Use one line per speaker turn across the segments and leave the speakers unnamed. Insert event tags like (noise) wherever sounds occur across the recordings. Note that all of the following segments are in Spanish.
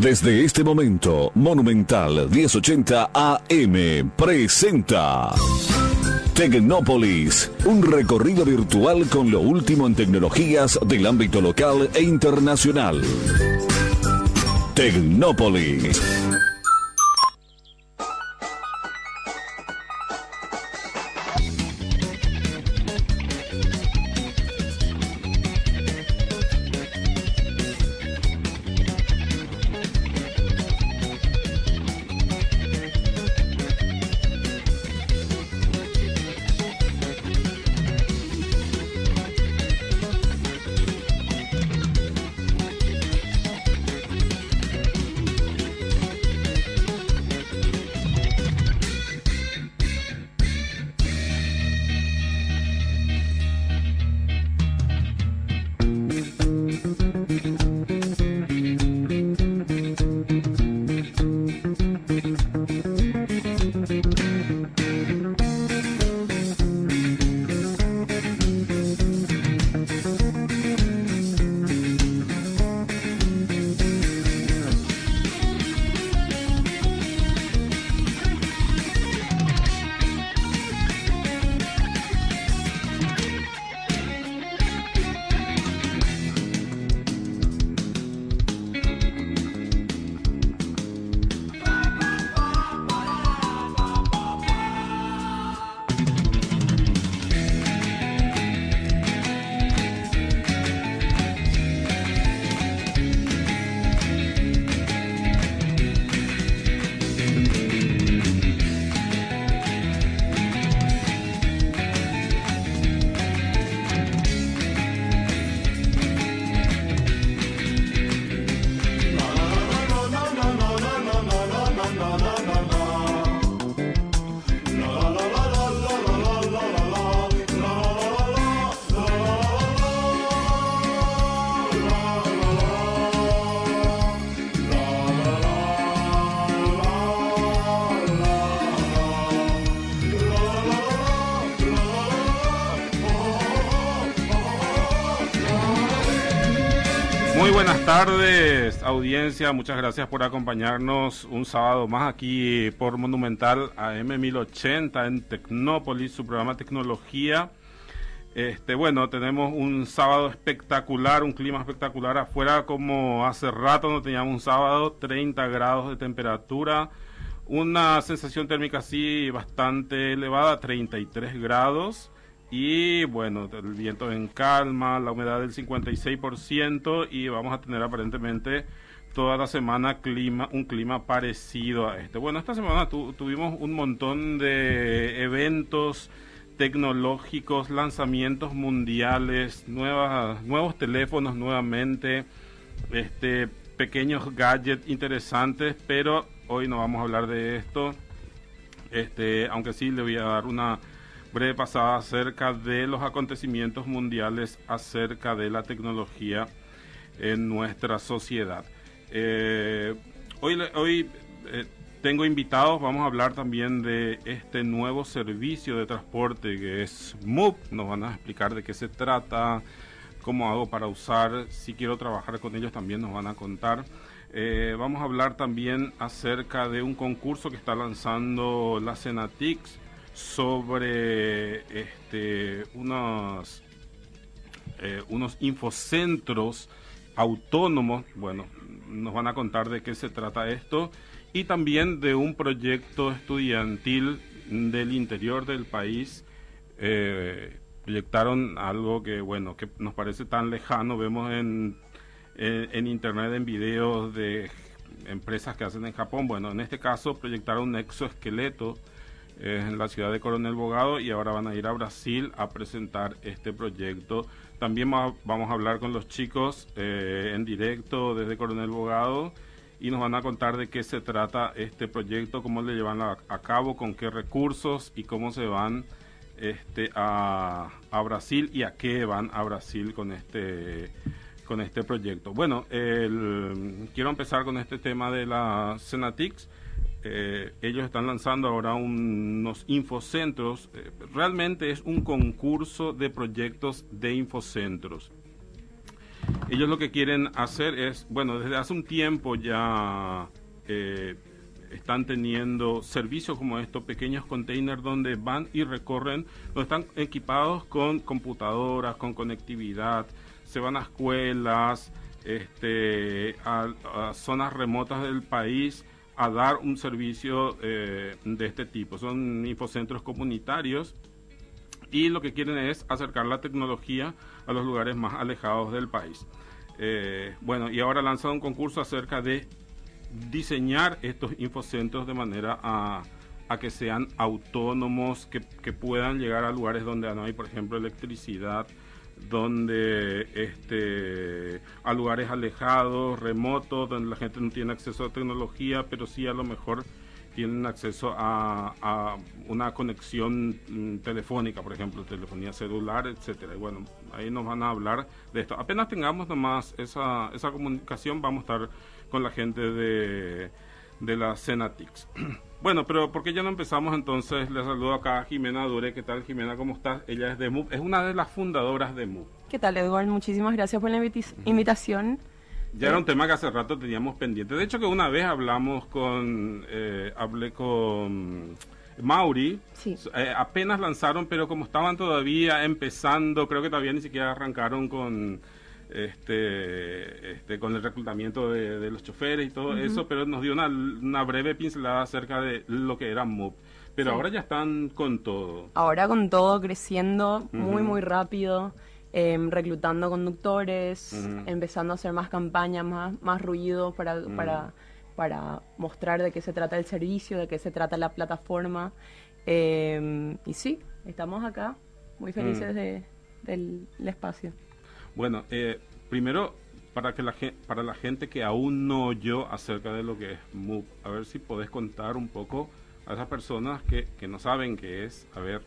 Desde este momento, Monumental 1080 AM presenta Tecnópolis, un recorrido virtual con lo último en tecnologías del ámbito local e internacional. Tecnópolis.
Audiencia. Muchas gracias por acompañarnos un sábado más aquí por Monumental AM 1080 en Tecnópolis, su programa Tecnología. Este, bueno, tenemos un sábado espectacular, un clima espectacular afuera, como hace rato no teníamos un sábado, 30 grados de temperatura, una sensación térmica así bastante elevada, 33 grados. Y bueno, el viento en calma, la humedad del 56% y vamos a tener aparentemente toda la semana clima, un clima parecido a este. Bueno, esta semana tuvimos un montón de eventos tecnológicos, lanzamientos mundiales, nuevas, nuevos teléfonos nuevamente, este, pequeños gadgets interesantes, pero hoy no vamos a hablar de esto. Este, aunque sí le voy a dar una breve pasada acerca de los acontecimientos mundiales acerca de la tecnología en nuestra sociedad. Eh, hoy hoy eh, tengo invitados, vamos a hablar también de este nuevo servicio de transporte que es MOOP, nos van a explicar de qué se trata, cómo hago para usar, si quiero trabajar con ellos también nos van a contar. Eh, vamos a hablar también acerca de un concurso que está lanzando la Cenatix sobre este, unos, eh, unos infocentros autónomos. Bueno, nos van a contar de qué se trata esto. Y también de un proyecto estudiantil del interior del país. Eh, proyectaron algo que, bueno, que nos parece tan lejano. Vemos en, en internet, en videos de empresas que hacen en Japón. Bueno, en este caso proyectaron un exoesqueleto en la ciudad de Coronel Bogado y ahora van a ir a Brasil a presentar este proyecto. También vamos a hablar con los chicos eh, en directo desde Coronel Bogado y nos van a contar de qué se trata este proyecto, cómo le llevan a, cabo, con qué recursos y cómo se van este, a, a, Brasil y a qué van a Brasil con este con este proyecto. Bueno, quiero empezar con este tema de la Senatix. Eh, ellos están lanzando ahora unos infocentros. Eh, realmente es un concurso de proyectos de infocentros. Ellos lo que quieren hacer es, bueno, desde hace un tiempo ya eh, están teniendo servicios como estos, pequeños containers donde van y recorren, donde están equipados con computadoras, con conectividad, se van a escuelas, este, a, zonas remotas del país a dar un servicio eh, de este tipo. Son infocentros comunitarios y lo que quieren es acercar la tecnología a los lugares más alejados del país. Eh, bueno, y ahora lanzado un concurso acerca de diseñar estos infocentros de manera a, que sean autónomos, que, que, puedan llegar a lugares donde no hay, por ejemplo, electricidad, donde este, a lugares alejados, remotos, donde la gente no tiene acceso a tecnología, pero sí a lo mejor tienen acceso a, una conexión mm, telefónica, por ejemplo, telefonía celular, etcétera. Y bueno, ahí nos van a hablar de esto. Apenas tengamos nomás esa, esa comunicación, vamos a estar con la gente de, de la Cenatix. (clears throat) Bueno, pero ¿por qué ya no empezamos entonces? Le saludo acá a Jimena Dure. ¿Qué tal, Jimena? ¿Cómo estás? Ella es de MUP, es una de las fundadoras de MUP.
¿Qué tal, Eduardo? Muchísimas gracias por la invitación.
Ya era un tema que hace rato teníamos pendiente. De hecho, que una vez hablamos con, eh, hablé con Mauri, sí. Eh, apenas lanzaron, pero como estaban todavía empezando, creo que todavía ni siquiera arrancaron con este, este con el reclutamiento de, los choferes y todo eso, pero nos dio una, una, breve pincelada acerca de lo que era MOOC. Pero ahora ya están con todo.
Ahora con todo, creciendo muy, muy rápido. Em, reclutando conductores, empezando a hacer más campañas, más, más ruido para, para, para, mostrar de qué se trata el servicio, de qué se trata la plataforma. Em, y sí, estamos acá, muy felices de, del, espacio.
Bueno, eh, primero, para, que la, para la gente que aún no oyó acerca de lo que es MOOC, a ver si podés contar un poco a esas personas que, que no saben qué es, a ver,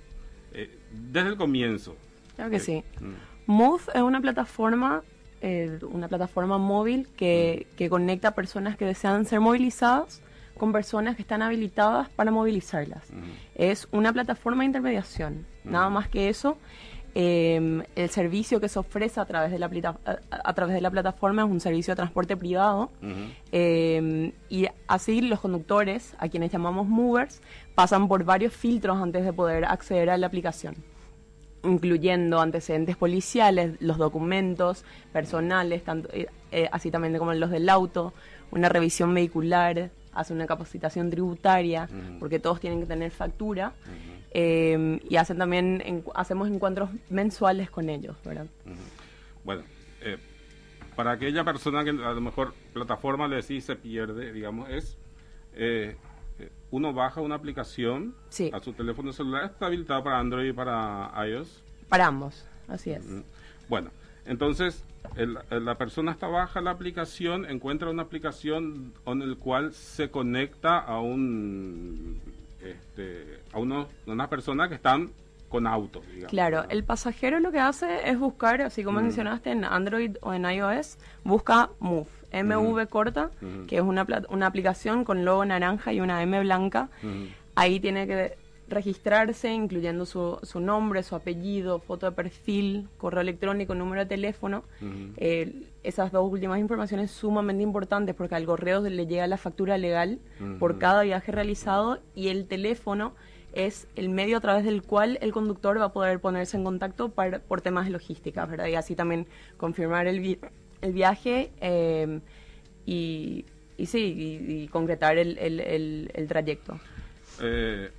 eh, desde el comienzo.
Claro que sí. Mm. Move es una plataforma, eh, una plataforma móvil que, que, conecta a personas que desean ser movilizadas con personas que están habilitadas para movilizarlas. Es una plataforma de intermediación, nada más que eso. Em, el servicio que se ofrece a través de la, a, través de la plataforma es un servicio de transporte privado. Em, y así los conductores, a quienes llamamos movers, pasan por varios filtros antes de poder acceder a la aplicación incluyendo antecedentes policiales, los documentos personales, tanto, eh, eh, así también como los del auto, una revisión vehicular, hace una capacitación tributaria, porque todos tienen que tener factura, eh, y hacen también, hacemos encuentros mensuales con ellos, ¿verdad?
Bueno, para aquella persona que a lo mejor plataforma le decís se pierde, digamos, es uno baja una aplicación a su teléfono celular, está habilitado para Android y para iOS.
Para ambos, así es.
Bueno, entonces la persona está baja la aplicación, encuentra una aplicación en el cual se conecta a un este, a uno, una persona que están con auto. Digamos,
claro, el pasajero lo que hace es buscar, así como mencionaste en Android o en iOS, busca Move MV corta, que es una, una aplicación con logo naranja y una M blanca. Ahí tiene que registrarse, incluyendo su, su, nombre, su apellido, foto de perfil, correo electrónico, número de teléfono. Eh, esas dos últimas informaciones sumamente importantes porque al correo le llega la factura legal por cada viaje realizado y el teléfono es el medio a través del cual el conductor va a poder ponerse en contacto para, por temas de logística, ¿verdad? Y así también confirmar el, el viaje eh, y, y, sí, y, concretar el, el, trayecto.
Eh,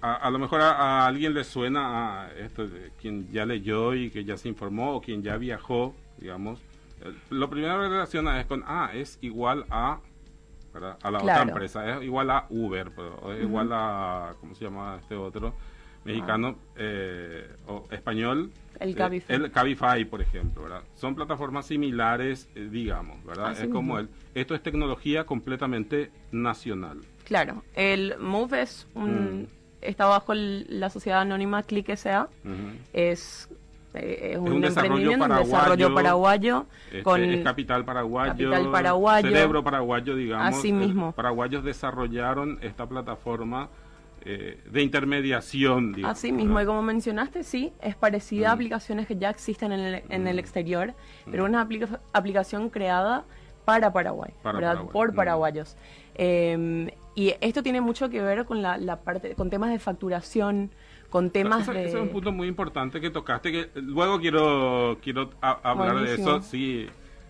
a, lo mejor a, alguien le suena a esto quien ya leyó y que ya se informó o quien ya viajó, digamos. Eh, lo primero que relaciona es con, ah, es igual a a la otra empresa, es igual a Uber, pero es igual a, ¿cómo se llama este otro? Mexicano eh, o español
el Cabify.
el Cabify, por ejemplo, ¿verdad? Son plataformas similares, eh, digamos, ¿verdad? es como el, esto es tecnología completamente nacional.
Claro, el Move es un, mm. Está bajo la sociedad anónima Click S.A. es eh, es, un, emprendimiento, un desarrollo paraguayo,
este, con es capital paraguayo,
capital paraguayo,
cerebro paraguayo, digamos.
Así mismo.
paraguayos desarrollaron esta plataforma eh, de intermediación.
Así mismo, y como mencionaste, sí, es parecida a aplicaciones que ya existen en el, en el exterior, pero una aplicación creada para Paraguay, por paraguayos. Em, y esto tiene mucho que ver con la, parte, con temas de facturación, con temas
de... Ese es un punto muy importante que tocaste, que luego quiero, quiero hablar de eso, sí,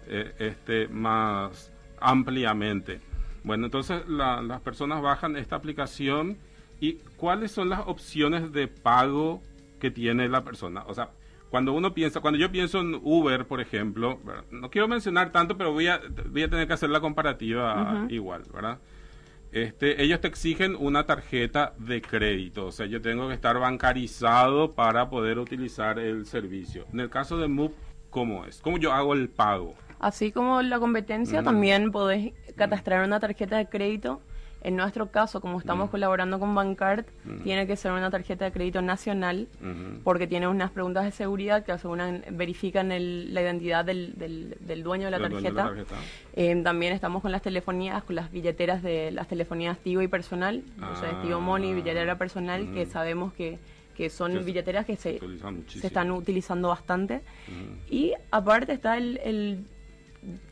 eh, este, más ampliamente. Bueno, entonces las personas bajan esta aplicación y ¿cuáles son las opciones de pago que tiene la persona? O sea, cuando uno piensa, cuando yo pienso en Uber, por ejemplo, no quiero mencionar tanto, pero voy a, voy a tener que hacer la comparativa igual, ¿verdad? Este, ellos te exigen una tarjeta de crédito, o sea, yo tengo que estar bancarizado para poder utilizar el servicio. En el caso de Move, ¿cómo es? ¿Cómo yo hago el pago?
Así como la competencia, también podés catastrar una tarjeta de crédito en nuestro caso, como estamos mm. colaborando con Bancard, mm. tiene que ser una tarjeta de crédito nacional porque tiene unas preguntas de seguridad que aseguran, verifican la identidad del, del, dueño de la tarjeta. Eh, también estamos con las telefonías, con las billeteras de las telefonías Tigo y personal, o sea, Tigo Money, billetera personal, que sabemos que que son billeteras que se, se están utilizando bastante. Y aparte está el,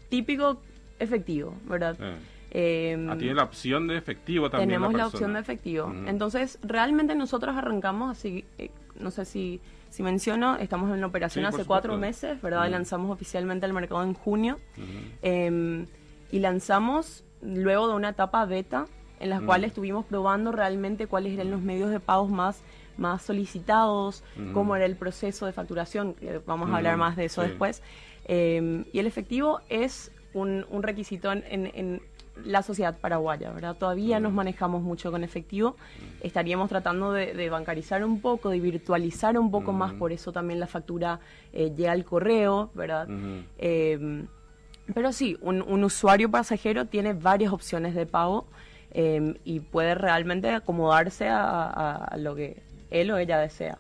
típico efectivo, ¿verdad?
Eh, ah, tiene la opción de efectivo también.
Tenemos la, opción de efectivo. Entonces, realmente nosotros arrancamos así, eh, no sé si, si menciono, estamos en la operación hace cuatro meses, ¿verdad? Lanzamos oficialmente al mercado en junio. Em, y lanzamos luego de una etapa beta en la cual estuvimos probando realmente cuáles eran los medios de pagos más más solicitados, cómo era el proceso de facturación, que vamos a hablar más de eso después. Em, y el efectivo es un, un requisito en, en, la sociedad paraguaya, ¿verdad? Todavía nos manejamos mucho con efectivo, estaríamos tratando de, bancarizar un poco, de virtualizar un poco más, por eso también la factura eh, llega al correo, ¿verdad? Em, pero sí, un, usuario pasajero tiene varias opciones de pago em, y puede realmente acomodarse a lo que él o ella desea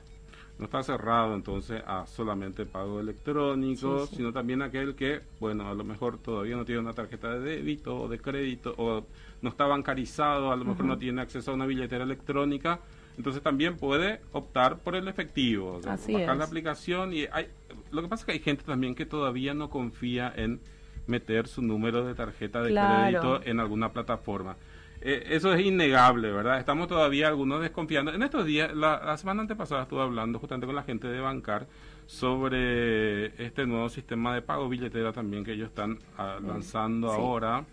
no está cerrado entonces a solamente pago electrónico, sino también aquel que, bueno, a lo mejor todavía no tiene una tarjeta de débito o de crédito o no está bancarizado, a lo mejor no tiene acceso a una billetera electrónica, entonces también puede optar por el efectivo, bajar la aplicación y hay, lo que pasa es que hay gente también que todavía no confía en meter su número de tarjeta de crédito en alguna plataforma. Eh, eso es innegable, ¿verdad? Estamos todavía algunos desconfiando. En estos días, la, semana antepasada estuve hablando justamente con la gente de Bancar sobre este nuevo sistema de pago billetera también que ellos están ah, lanzando ahora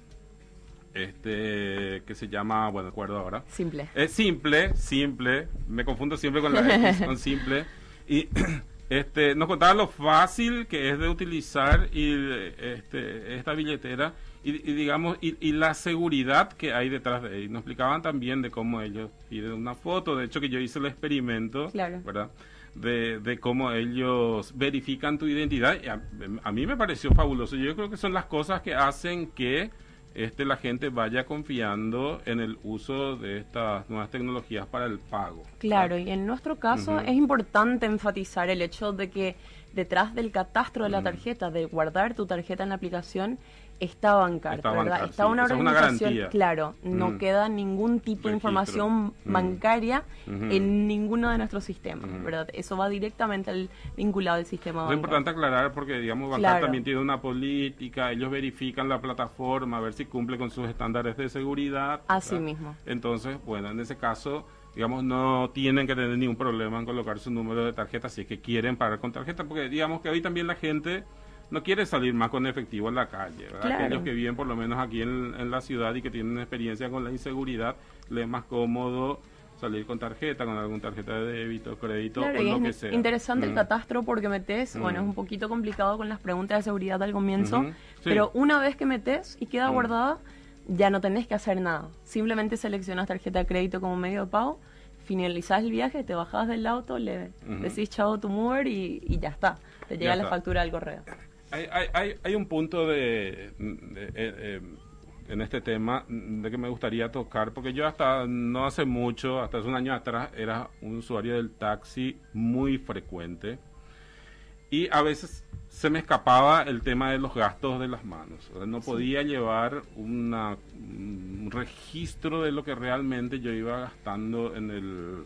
este que se llama, bueno, acuerdo ahora.
Simple.
Es simple, simple. Me confundo siempre con la (laughs) X, con simple. Y (clears throat) este nos contaba lo fácil que es de utilizar y este, esta billetera y, digamos y, la seguridad que hay detrás de él. Nos explicaban también de cómo ellos piden una foto, de hecho que yo hice el experimento, ¿verdad? De, de, cómo ellos verifican tu identidad. Y a, mí me pareció fabuloso. Yo creo que son las cosas que hacen que este la gente vaya confiando en el uso de estas nuevas tecnologías para el pago.
Claro, y en nuestro caso es importante enfatizar el hecho de que detrás del catastro de la tarjeta, de guardar tu tarjeta en la aplicación, está Bancar, está, ¿verdad? está una organización, claro, no mm. queda ningún tipo de información mm. bancaria en ninguno de nuestros sistemas, ¿verdad? Eso va directamente al vinculado al sistema
Es importante aclarar porque, digamos, Bancar también tiene una política, ellos verifican la plataforma a ver si cumple con sus estándares de seguridad.
Así mismo.
Entonces, bueno, en ese caso digamos, no tienen que tener ningún problema en colocar su número de tarjeta si es que quieren pagar con tarjeta, porque digamos que hoy también la gente no quiere salir más con efectivo en la calle. Aquellos que viven por lo menos aquí en, la ciudad y que tienen experiencia con la inseguridad, les es más cómodo salir con tarjeta, con alguna tarjeta de débito, crédito o lo que sea.
Interesante el mm. catastro porque metes, bueno, es mm. un poquito complicado con las preguntas de seguridad al comienzo, pero una vez que metes y queda mm. guardada, ya no tenés que hacer nada. Simplemente seleccionas tarjeta de crédito como medio de pago, finalizás el viaje, te bajás del auto, le decís chao tu mover y, ya está. Te llega la factura al correo
hay, hay, hay un punto de, eh, eh, en este tema de que me gustaría tocar, porque yo hasta no hace mucho, hasta hace un año atrás, era un usuario del taxi muy frecuente y a veces se me escapaba el tema de los gastos de las manos. no podía llevar una, un registro de lo que realmente yo iba gastando en el,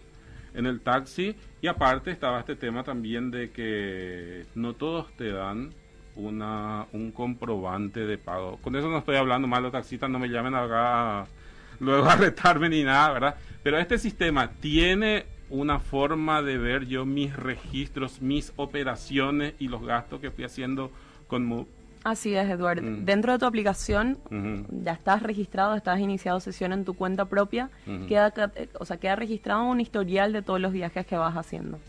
en el taxi. Y aparte estaba este tema también de que no todos te dan una, un comprobante de pago. Con eso no estoy hablando mal, los taxistas no me llamen acá luego a retarme ni nada, ¿verdad? Pero este sistema tiene una forma de ver yo mis registros, mis operaciones y los gastos que fui haciendo con Move.
Así es, Eduardo. Mm. Dentro de tu aplicación ya estás registrado, estás iniciado sesión en tu cuenta propia, queda, o sea, queda registrado un historial de todos los viajes que vas haciendo.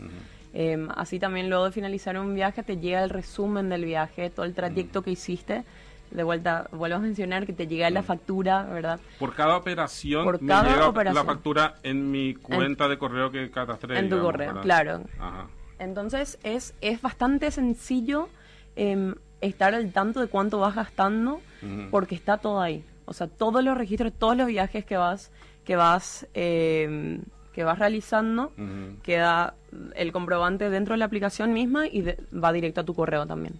Em, así también luego de finalizar un viaje te llega el resumen del viaje, todo el trayecto que hiciste. De vuelta, vuelvo a mencionar que te llega la factura, ¿verdad?
Por cada operación Por cada me llega la factura en mi cuenta de correo que catastré.
En tu correo, claro. Entonces es, es bastante sencillo em, estar al tanto de cuánto vas gastando porque está todo ahí. O sea, todos los registros, todos los viajes que vas, que vas eh, que vas realizando, queda el comprobante dentro de la aplicación misma y va directo a tu correo también.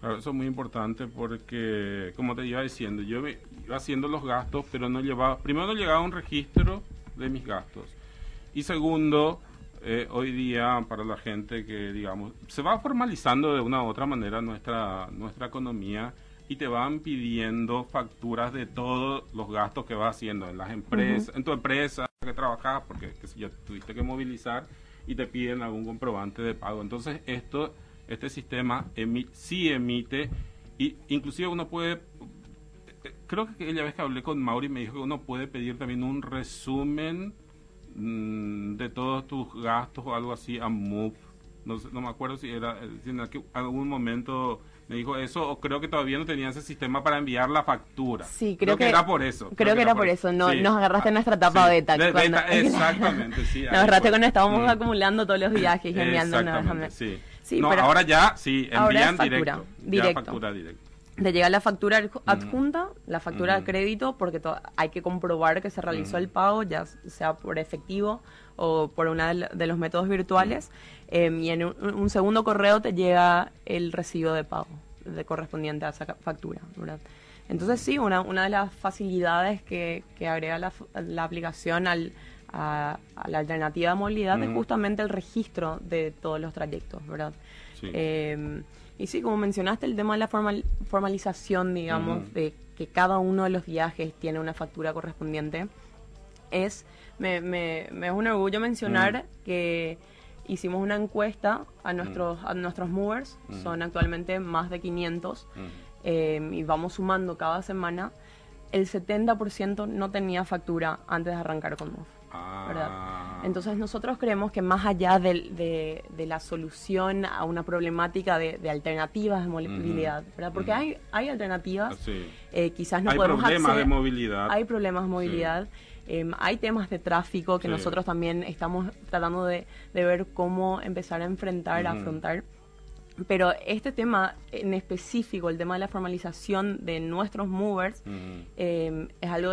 Claro, eso es muy importante porque, como te iba diciendo, yo iba haciendo los gastos, pero no llevaba, primero no llegaba un registro de mis gastos. Y segundo, eh, hoy día para la gente que, digamos, se va formalizando de una u otra manera nuestra, nuestra economía y te van pidiendo facturas de todos los gastos que vas haciendo en las empresas, en tu empresa que trabajas, porque si ya tuviste que movilizar y te piden algún comprobante de pago. Entonces esto, este sistema sí emite y inclusive uno puede, creo que aquella vez que hablé con Mauri me dijo que uno puede pedir también un resumen mm, de todos tus gastos o algo así a Move. No, no me acuerdo si era si en algún momento me dijo eso o creo que todavía no tenía ese sistema para enviar la factura.
Sí, creo, que, era por eso. Creo, que, era por eso, no, nos agarraste en nuestra etapa beta. (laughs)
exactamente, sí.
nos agarraste cuando estábamos mm. acumulando todos los viajes y (laughs) enviando.
sí. sí no, ahora ya, sí, envían directo, directo. factura directa.
Te llega la factura mm. adjunta, la factura de crédito, porque hay que comprobar que se realizó el pago, ya sea por efectivo o por uno de los métodos virtuales. Em, y en un, segundo correo te llega el recibo de pago de correspondiente a esa factura. Entonces sí, una, una de las facilidades que, que agrega la, la aplicación al, a, la alternativa de movilidad es justamente el registro de todos los trayectos, ¿verdad? Em, y sí, como mencionaste, el tema de la formal, formalización, digamos, de que cada uno de los viajes tiene una factura correspondiente, es, me, me, me es un orgullo mencionar que hicimos una encuesta a mm. nuestros, a nuestros movers, mm. son actualmente más de 500, mm. eh, y vamos sumando cada semana. El 70% no tenía factura antes de arrancar con Move. Ah. Entonces nosotros creemos que más allá de, de, la solución a una problemática de, alternativas de movilidad, ¿verdad? Porque hay, hay alternativas, eh, quizás no
hay
podemos
problemas de movilidad.
Hay problemas de movilidad. Em, hay temas de tráfico que nosotros también estamos tratando de, ver cómo empezar a enfrentar, a afrontar. Pero este tema en específico, el tema de la formalización de nuestros movers, em, es algo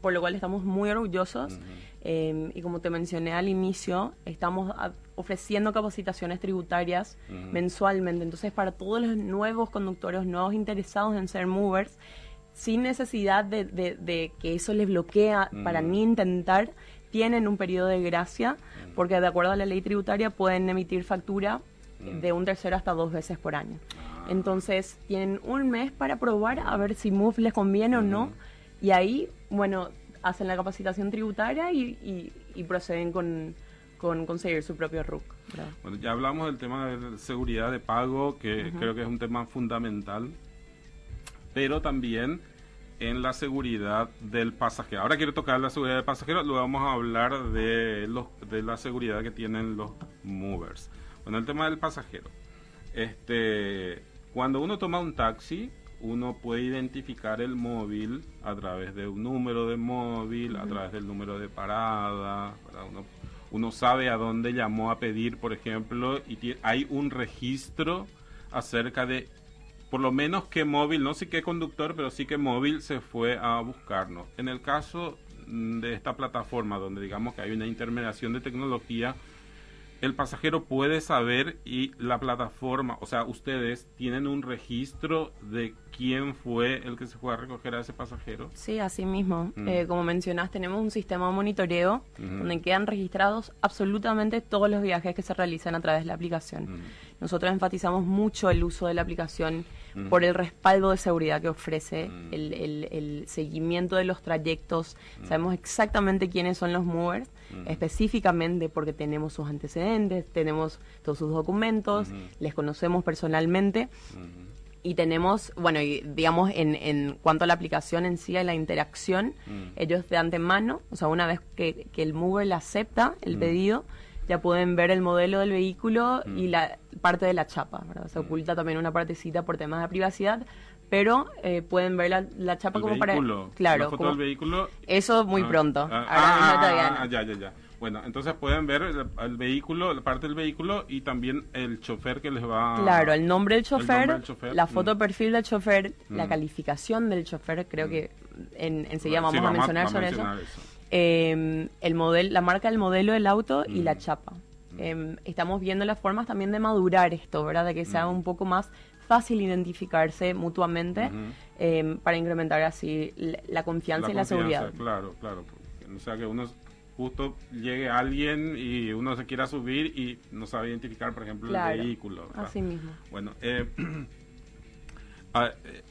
por lo cual estamos muy orgullosos. Em, y como te mencioné al inicio, estamos ofreciendo capacitaciones tributarias mensualmente. Entonces, para todos los nuevos conductores, nuevos interesados en ser movers, sin necesidad de, de, que eso les bloquea para ni intentar, tienen un periodo de gracia, porque de acuerdo a la ley tributaria pueden emitir factura de un tercero hasta dos veces por año. Ah. Entonces tienen un mes para probar a ver si Move les conviene o no, y ahí, bueno, hacen la capacitación tributaria y, y, proceden con, con conseguir su propio RUC.
Bueno, ya hablamos del tema de seguridad de pago, que creo que es un tema fundamental pero también en la seguridad del pasajero. Ahora quiero tocar la seguridad del pasajero, luego vamos a hablar de, los, de la seguridad que tienen los movers. Bueno, el tema del pasajero. Este, cuando uno toma un taxi, uno puede identificar el móvil a través de un número de móvil, a través del número de parada. Uno, uno, sabe a dónde llamó a pedir, por ejemplo, y hay un registro acerca de por lo menos que móvil, no sé qué conductor, pero sí que móvil se fue a buscarnos. En el caso mm, de esta plataforma, donde digamos que hay una intermediación de tecnología, el pasajero puede saber y la plataforma, o sea, ustedes tienen un registro de quién fue el que se fue a recoger a ese pasajero.
Sí, así mismo. Mm. Eh, como mencionás, tenemos un sistema de monitoreo donde quedan registrados absolutamente todos los viajes que se realizan a través de la aplicación. Nosotros enfatizamos mucho el uso de la aplicación por el respaldo de seguridad que ofrece, el, seguimiento de los trayectos. Sabemos exactamente quiénes son los movers, específicamente porque tenemos sus antecedentes, tenemos todos sus documentos, les conocemos personalmente. Y tenemos, bueno, y digamos, en, en cuanto a la aplicación en sí, a la interacción, ellos de antemano, o sea, una vez que, el mover acepta el pedido, ya pueden ver el modelo del vehículo y mm. la parte de la chapa. Se mm. oculta también una partecita por temas de privacidad, pero eh, pueden ver la, la chapa como
vehículo,
para... Claro,
la foto del vehículo.
Eso muy ah, pronto.
Ah, ah, ah, ya, ya, ya. Bueno, entonces pueden ver el, vehículo, la parte del vehículo y también el chofer que les va...
Claro, el nombre del chofer, la foto mm. perfil del chofer, la calificación del chofer, creo que en, enseguida vamos, a mencionar sobre eso. Em, el modelo, la marca del modelo del auto y la mm. chapa. Mm. Em, estamos viendo las formas también de madurar esto, ¿verdad? De que sea mm. un poco más fácil identificarse mutuamente em, para incrementar así la, confianza y la seguridad.
Claro, claro. O sea, que uno justo llegue alguien y uno se quiera subir y no sabe identificar, por ejemplo, el vehículo.
Así mismo.
Bueno, eh, (clears throat) ah, eh,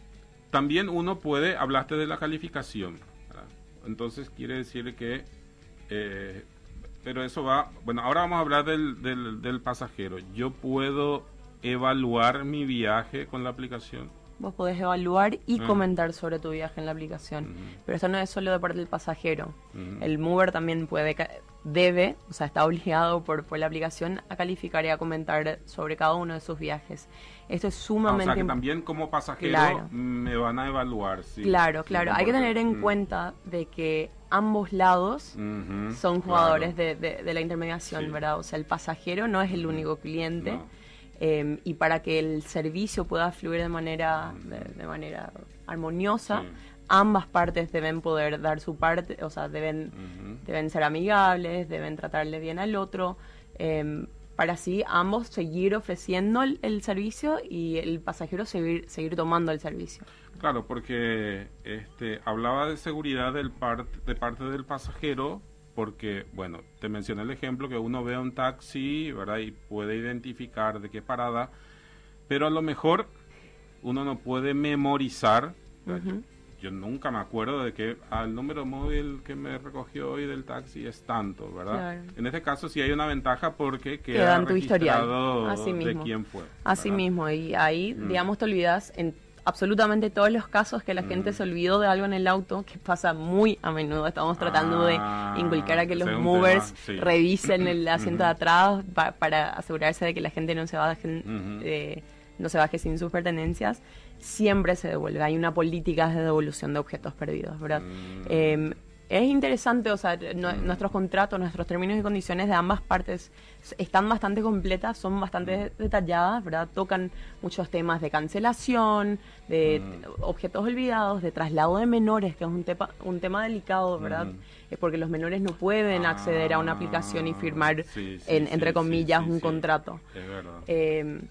también uno puede, hablaste de la calificación. Entonces quiere decir que, eh, pero eso va, bueno, ahora vamos a hablar del, del, pasajero. Yo puedo evaluar mi viaje con la aplicación.
Vos podés evaluar y ah. comentar sobre tu viaje en la aplicación. Pero eso no es solo de parte del pasajero. El mover también puede, debe, o sea, está obligado por, por la aplicación a calificar y a comentar sobre cada uno de sus viajes. Esto es sumamente...
Ah, o sea, que también como pasajero me van a evaluar.
Sí, claro, claro. Hay que tener en mm. cuenta de que ambos lados son jugadores de, de, la intermediación, ¿verdad? O sea, el pasajero no es el único cliente. Em, y para que el servicio pueda fluir de manera, de, manera armoniosa, ambas partes deben poder dar su parte, o sea, deben, deben ser amigables, deben tratarle bien al otro. Eh, para así ambos seguir ofreciendo el, servicio y el pasajero seguir, seguir tomando el servicio.
Claro, porque este, hablaba de seguridad del de parte del pasajero, porque, bueno, te mencioné el ejemplo que uno ve un taxi, ¿verdad? Y puede identificar de qué parada, pero a lo mejor uno no puede memorizar yo nunca me acuerdo de que al número móvil que me recogió hoy del taxi es tanto, ¿verdad? En este caso sí hay una ventaja porque queda, tu historial. Así de quién fue.
Así mismo, y ahí, mm. digamos, te olvidas en absolutamente todos los casos que la mm. gente se olvidó de algo en el auto, que pasa muy a menudo. Estamos tratando de ah, inculcar a que los movers revisen el (clears throat) asiento de atrás para asegurarse de que la gente no se baje, eh, no se baje sin sus pertenencias siempre se devuelve. Hay una política de devolución de objetos perdidos, ¿verdad? Mm. Em, es interesante, o sea, mm. nuestros contratos, nuestros términos y condiciones de ambas partes están bastante completas, son bastante mm. detalladas, ¿verdad? Tocan muchos temas de cancelación, de objetos olvidados, de traslado de menores, que es un, tema un tema delicado, ¿verdad? Es porque los menores no pueden acceder a una aplicación y firmar, entre comillas, un contrato.
Es verdad.
Em,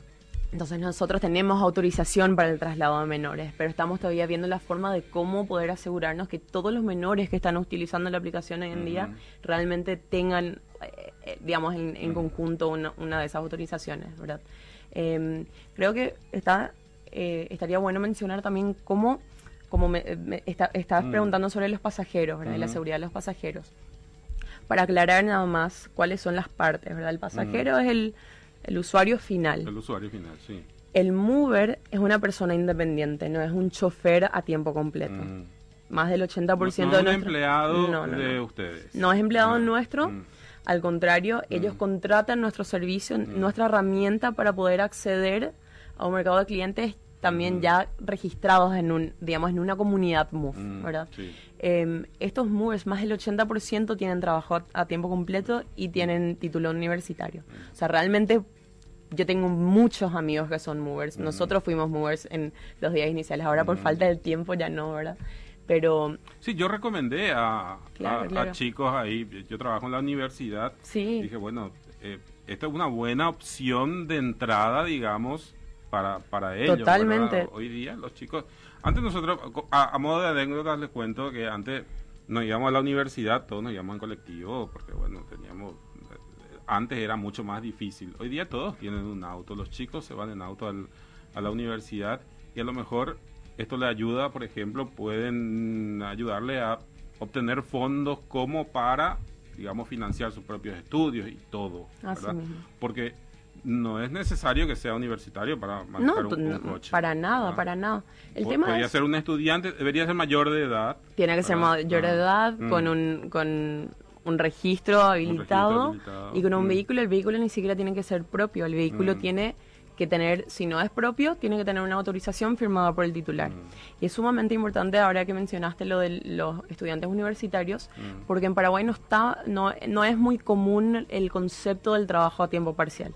entonces nosotros tenemos autorización para el traslado de menores, pero estamos todavía viendo la forma de cómo poder asegurarnos que todos los menores que están utilizando la aplicación hoy en día realmente tengan, eh, eh, digamos, en, conjunto una, de esas autorizaciones, ¿verdad? Em, creo que está, eh, estaría bueno mencionar también cómo, como me, estabas mm. preguntando sobre los pasajeros, ¿verdad? Y la seguridad de los pasajeros. Para aclarar nada más cuáles son las partes, ¿verdad? El pasajero es el el usuario final.
El usuario final, sí.
El mover es una persona independiente, no es un chofer a tiempo completo. Mm. Más del 80% no, no de
nuestro... empleado de ustedes.
No es empleado ah, nuestro. Mm. Al contrario, ellos mm. contratan nuestro servicio, nuestra herramienta para poder acceder a un mercado de clientes también ya registrados en un, digamos, en una comunidad MOVE, ¿verdad? Em, estos movers, más del 80% tienen trabajo a, tiempo completo y tienen título universitario. O sea, realmente yo tengo muchos amigos que son movers. Nosotros fuimos movers en los días iniciales. Ahora por falta de tiempo ya no, ¿verdad? Pero...
Sí, yo recomendé a, a, chicos ahí, yo trabajo en la universidad. Sí. Dije, bueno, eh, esta es una buena opción de entrada, digamos, para, para ellos.
Totalmente.
Hoy día los chicos, antes nosotros, a, modo de anécdota les cuento que antes nos íbamos a la universidad, todos nos íbamos en colectivo, porque bueno, teníamos, antes era mucho más difícil. Hoy día todos tienen un auto, los chicos se van en auto a la universidad y a lo mejor esto le ayuda, por ejemplo, pueden ayudarle a obtener fondos como para, digamos, financiar sus propios estudios y todo. ¿verdad? Porque no es necesario que sea universitario para manejar un, coche.
Para nada, para nada. El tema
podría ser un estudiante, debería ser mayor de edad.
Tiene que ser mayor de edad, mm. con un con un registro habilitado, y con un mm. vehículo. El vehículo ni siquiera tiene que ser propio. El vehículo mm. tiene que tener, si no es propio, tiene que tener una autorización firmada por el titular. Mm. Y es sumamente importante ahora que mencionaste lo de los estudiantes universitarios, mm. porque en Paraguay no está, no, no es muy común el concepto del trabajo a tiempo parcial.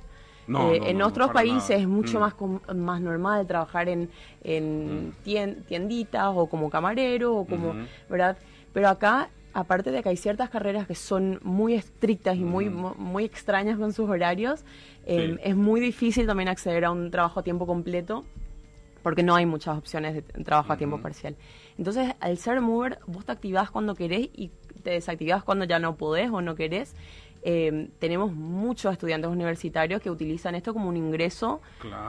Eh, en otros países es mucho mm. más más normal trabajar en, en tienditas o como camarero o como, ¿verdad? Pero acá aparte de que hay ciertas carreras que son muy estrictas y muy, muy extrañas con sus horarios, em, es muy difícil también acceder a un trabajo a tiempo completo porque no hay muchas opciones de trabajo a tiempo parcial. Entonces, al ser mover, vos te activás cuando querés y te desactivás cuando ya no podés o no querés. Eh, tenemos muchos estudiantes universitarios que utilizan esto como un ingreso,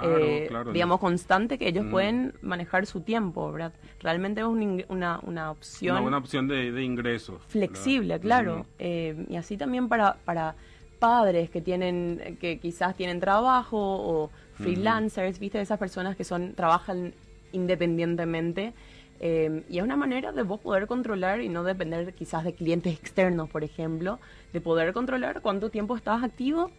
eh, digamos, constante, que ellos mm. pueden manejar su tiempo, ¿verdad? Realmente es una, una opción.
Una buena opción de, ingresos.
Flexible, claro. Eh, y así también para, para padres que tienen, que quizás tienen trabajo o freelancers, ¿viste? Esas personas que son, trabajan independientemente Em, y es una manera de vos poder controlar y no depender quizás de clientes externos, por ejemplo, de poder controlar cuánto tiempo estás activo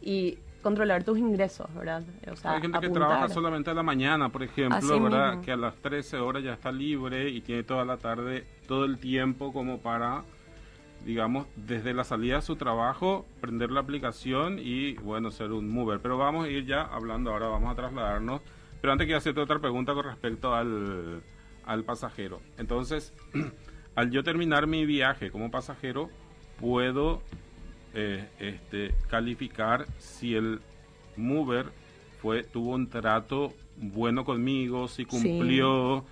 y controlar tus ingresos, ¿verdad?
Hay gente que trabaja solamente a la mañana, por ejemplo, ¿verdad? Que a las 13 horas ya está libre y tiene toda la tarde, todo el tiempo como para, digamos, desde la salida de su trabajo, prender la aplicación y, bueno, ser un mover. Pero vamos a ir ya hablando ahora, vamos a trasladarnos. Pero antes quiero hacerte otra pregunta con respecto al al pasajero. Entonces, (clears throat) al yo terminar mi viaje como pasajero, puedo eh, este, calificar si el mover fue tuvo un trato bueno conmigo, si cumplió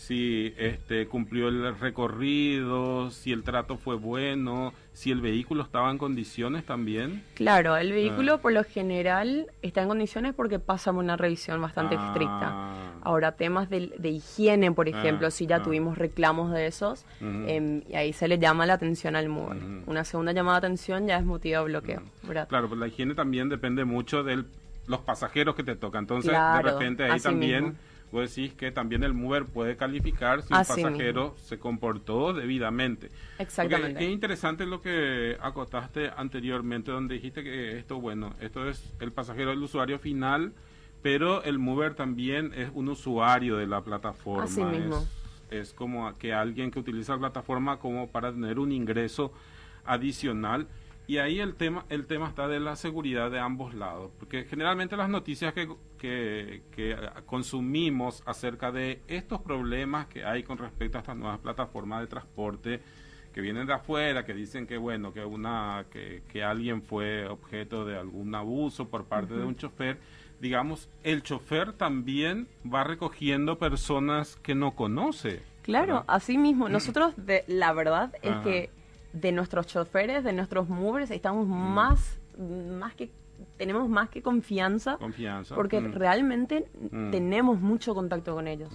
si este cumplió el recorrido, si el trato fue bueno, si el vehículo estaba en condiciones también.
Claro, el vehículo ah. por lo general está en condiciones porque pasa una revisión bastante ah. estricta. Ahora, temas de, de por ah, ejemplo, si ya tuvimos reclamos de esos, em, y ahí se le llama la atención al mover. Una segunda llamada de atención ya es motivo de bloqueo.
Claro, pues la higiene también depende mucho de los pasajeros que te tocan. Entonces, de repente ahí también vos decís que también el mover puede calificar si el pasajero se comportó debidamente.
Exactamente.
es interesante lo que acotaste anteriormente, donde dijiste que esto, bueno, esto es el pasajero, el usuario final, pero el mover también es un usuario de la plataforma.
Así mismo.
Es, como que alguien que utiliza la plataforma como para tener un ingreso adicional y ahí el tema, el tema está de la seguridad de ambos lados, porque generalmente las noticias que, que, consumimos acerca de estos problemas que hay con respecto a estas nuevas plataformas de transporte que vienen de afuera, que dicen que bueno, que una, que, que alguien fue objeto de algún abuso por parte de un chofer, digamos, el chofer también va recogiendo personas que no conoce.
Claro, así mismo. Nosotros, de, la verdad es que de nuestros choferes, de nuestros movers, estamos mm. más, más que tenemos más que confianza,
confianza.
porque mm. realmente mm. tenemos mucho contacto con ellos.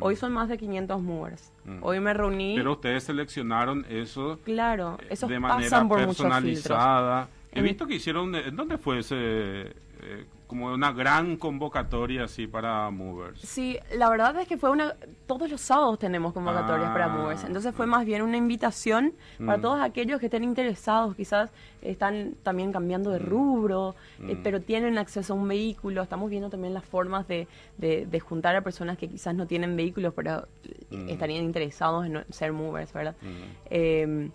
Hoy son más de 500 movers. Hoy me reuní.
Pero ustedes seleccionaron eso.
Claro, eso
de manera personalizada. He visto que hicieron. ¿Dónde fue ese? Eh, como una gran convocatoria así para Movers.
Sí, la verdad es que fue una... Todos los sábados tenemos convocatorias para ah. Movers, entonces fue más bien una invitación para mm. todos aquellos que estén interesados, quizás están también cambiando de mm. rubro, eh, mm. pero tienen acceso a un vehículo, estamos viendo también las formas de, de, juntar a personas que quizás no tienen vehículos, pero estarían interesados en ser Movers, ¿verdad? Eh,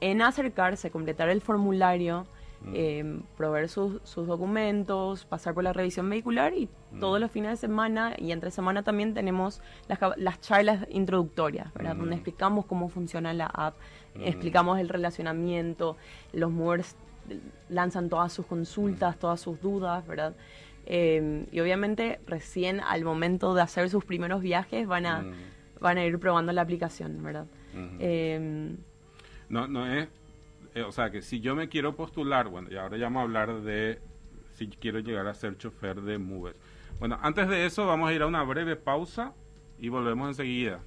en acercarse, completar el formulario, eh, proveer sus, sus, documentos, pasar por la revisión vehicular y todos los fines de semana y entre semana también tenemos las, las charlas introductorias, ¿verdad? Donde explicamos cómo funciona la app, explicamos el relacionamiento, los movers lanzan todas sus consultas, todas sus dudas, ¿verdad? Em, y obviamente recién al momento de hacer sus primeros viajes van a, mm. van a ir probando la aplicación, ¿verdad?
Em, no, no es, eh, o sea que si yo me quiero postular, bueno, y ahora ya vamos a hablar de si quiero llegar a ser chofer de Mover. Bueno, antes de eso vamos a ir a una breve pausa y volvemos enseguida.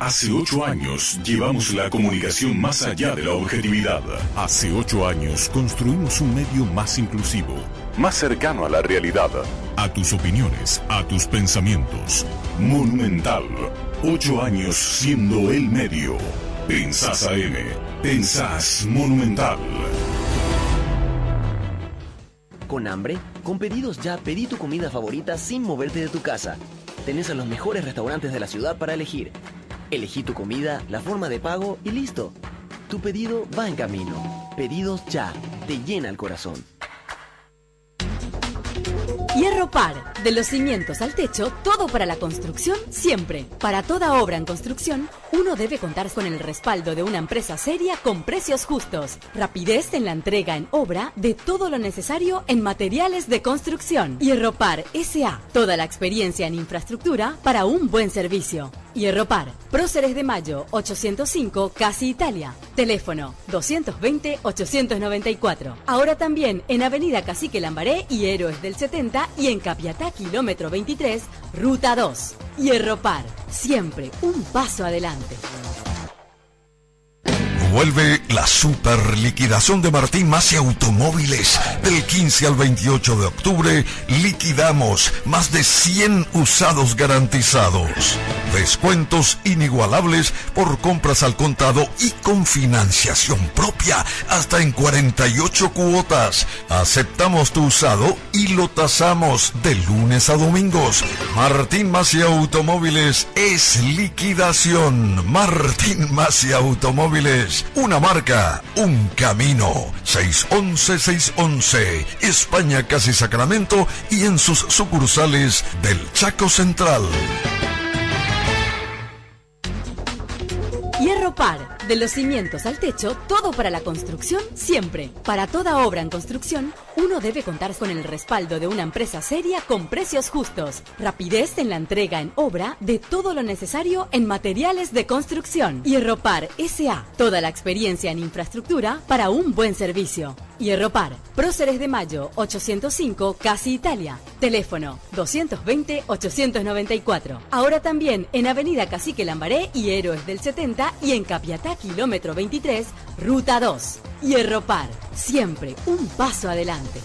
Hace ocho años llevamos la comunicación más allá de la objetividad. Hace ocho años construimos un medio más inclusivo, más cercano a la realidad. A tus opiniones, a tus pensamientos. Monumental. Ocho años siendo el medio. Pensás AM. Pensás Monumental.
¿Con hambre? Con pedidos ya pedí tu comida favorita sin moverte de tu casa. Tenés a los mejores restaurantes de la ciudad para elegir. Elegí tu comida, la forma de pago y listo. Tu pedido va en camino. Pedidos ya. Te llena el corazón.
Hierro Par, de los cimientos al techo, todo para la construcción siempre. Para toda obra en construcción, uno debe contar con el respaldo de una empresa seria con precios justos, rapidez en la entrega en obra de todo lo necesario en materiales de construcción. Hierro Par SA, toda la experiencia en infraestructura para un buen servicio. Hierropar, Próceres de Mayo, 805, Casi Italia. Teléfono 220-894. Ahora también en Avenida Cacique Lambaré y Héroes del 70 y en Capiatá, kilómetro 23, Ruta 2. Hierropar, siempre un paso adelante.
Vuelve la super liquidación de Martín Masi Automóviles. Del 15 al 28 de octubre liquidamos más de 100 usados garantizados. Descuentos inigualables por compras al contado y con financiación propia hasta en 48 cuotas. Aceptamos tu usado y lo tasamos de lunes a domingos. Martín Masi Automóviles es liquidación. Martín Masi Automóviles una marca, un camino. 611-611, España casi Sacramento y en sus sucursales del Chaco Central.
Hierro Par, de los cimientos al techo, todo para la construcción siempre. Para toda obra en construcción, uno debe contar con el respaldo de una empresa seria con precios justos, rapidez en la entrega en obra de todo lo necesario en materiales de construcción. Hierro Par SA, toda la experiencia en infraestructura para un buen servicio. Hierro Par, Próceres de Mayo, 805, Casi Italia. Teléfono 220-894. Ahora también en Avenida Cacique Lambaré y Héroes del 70 y en Capiatá, kilómetro 23, Ruta 2. Hierro Par, siempre un paso adelante.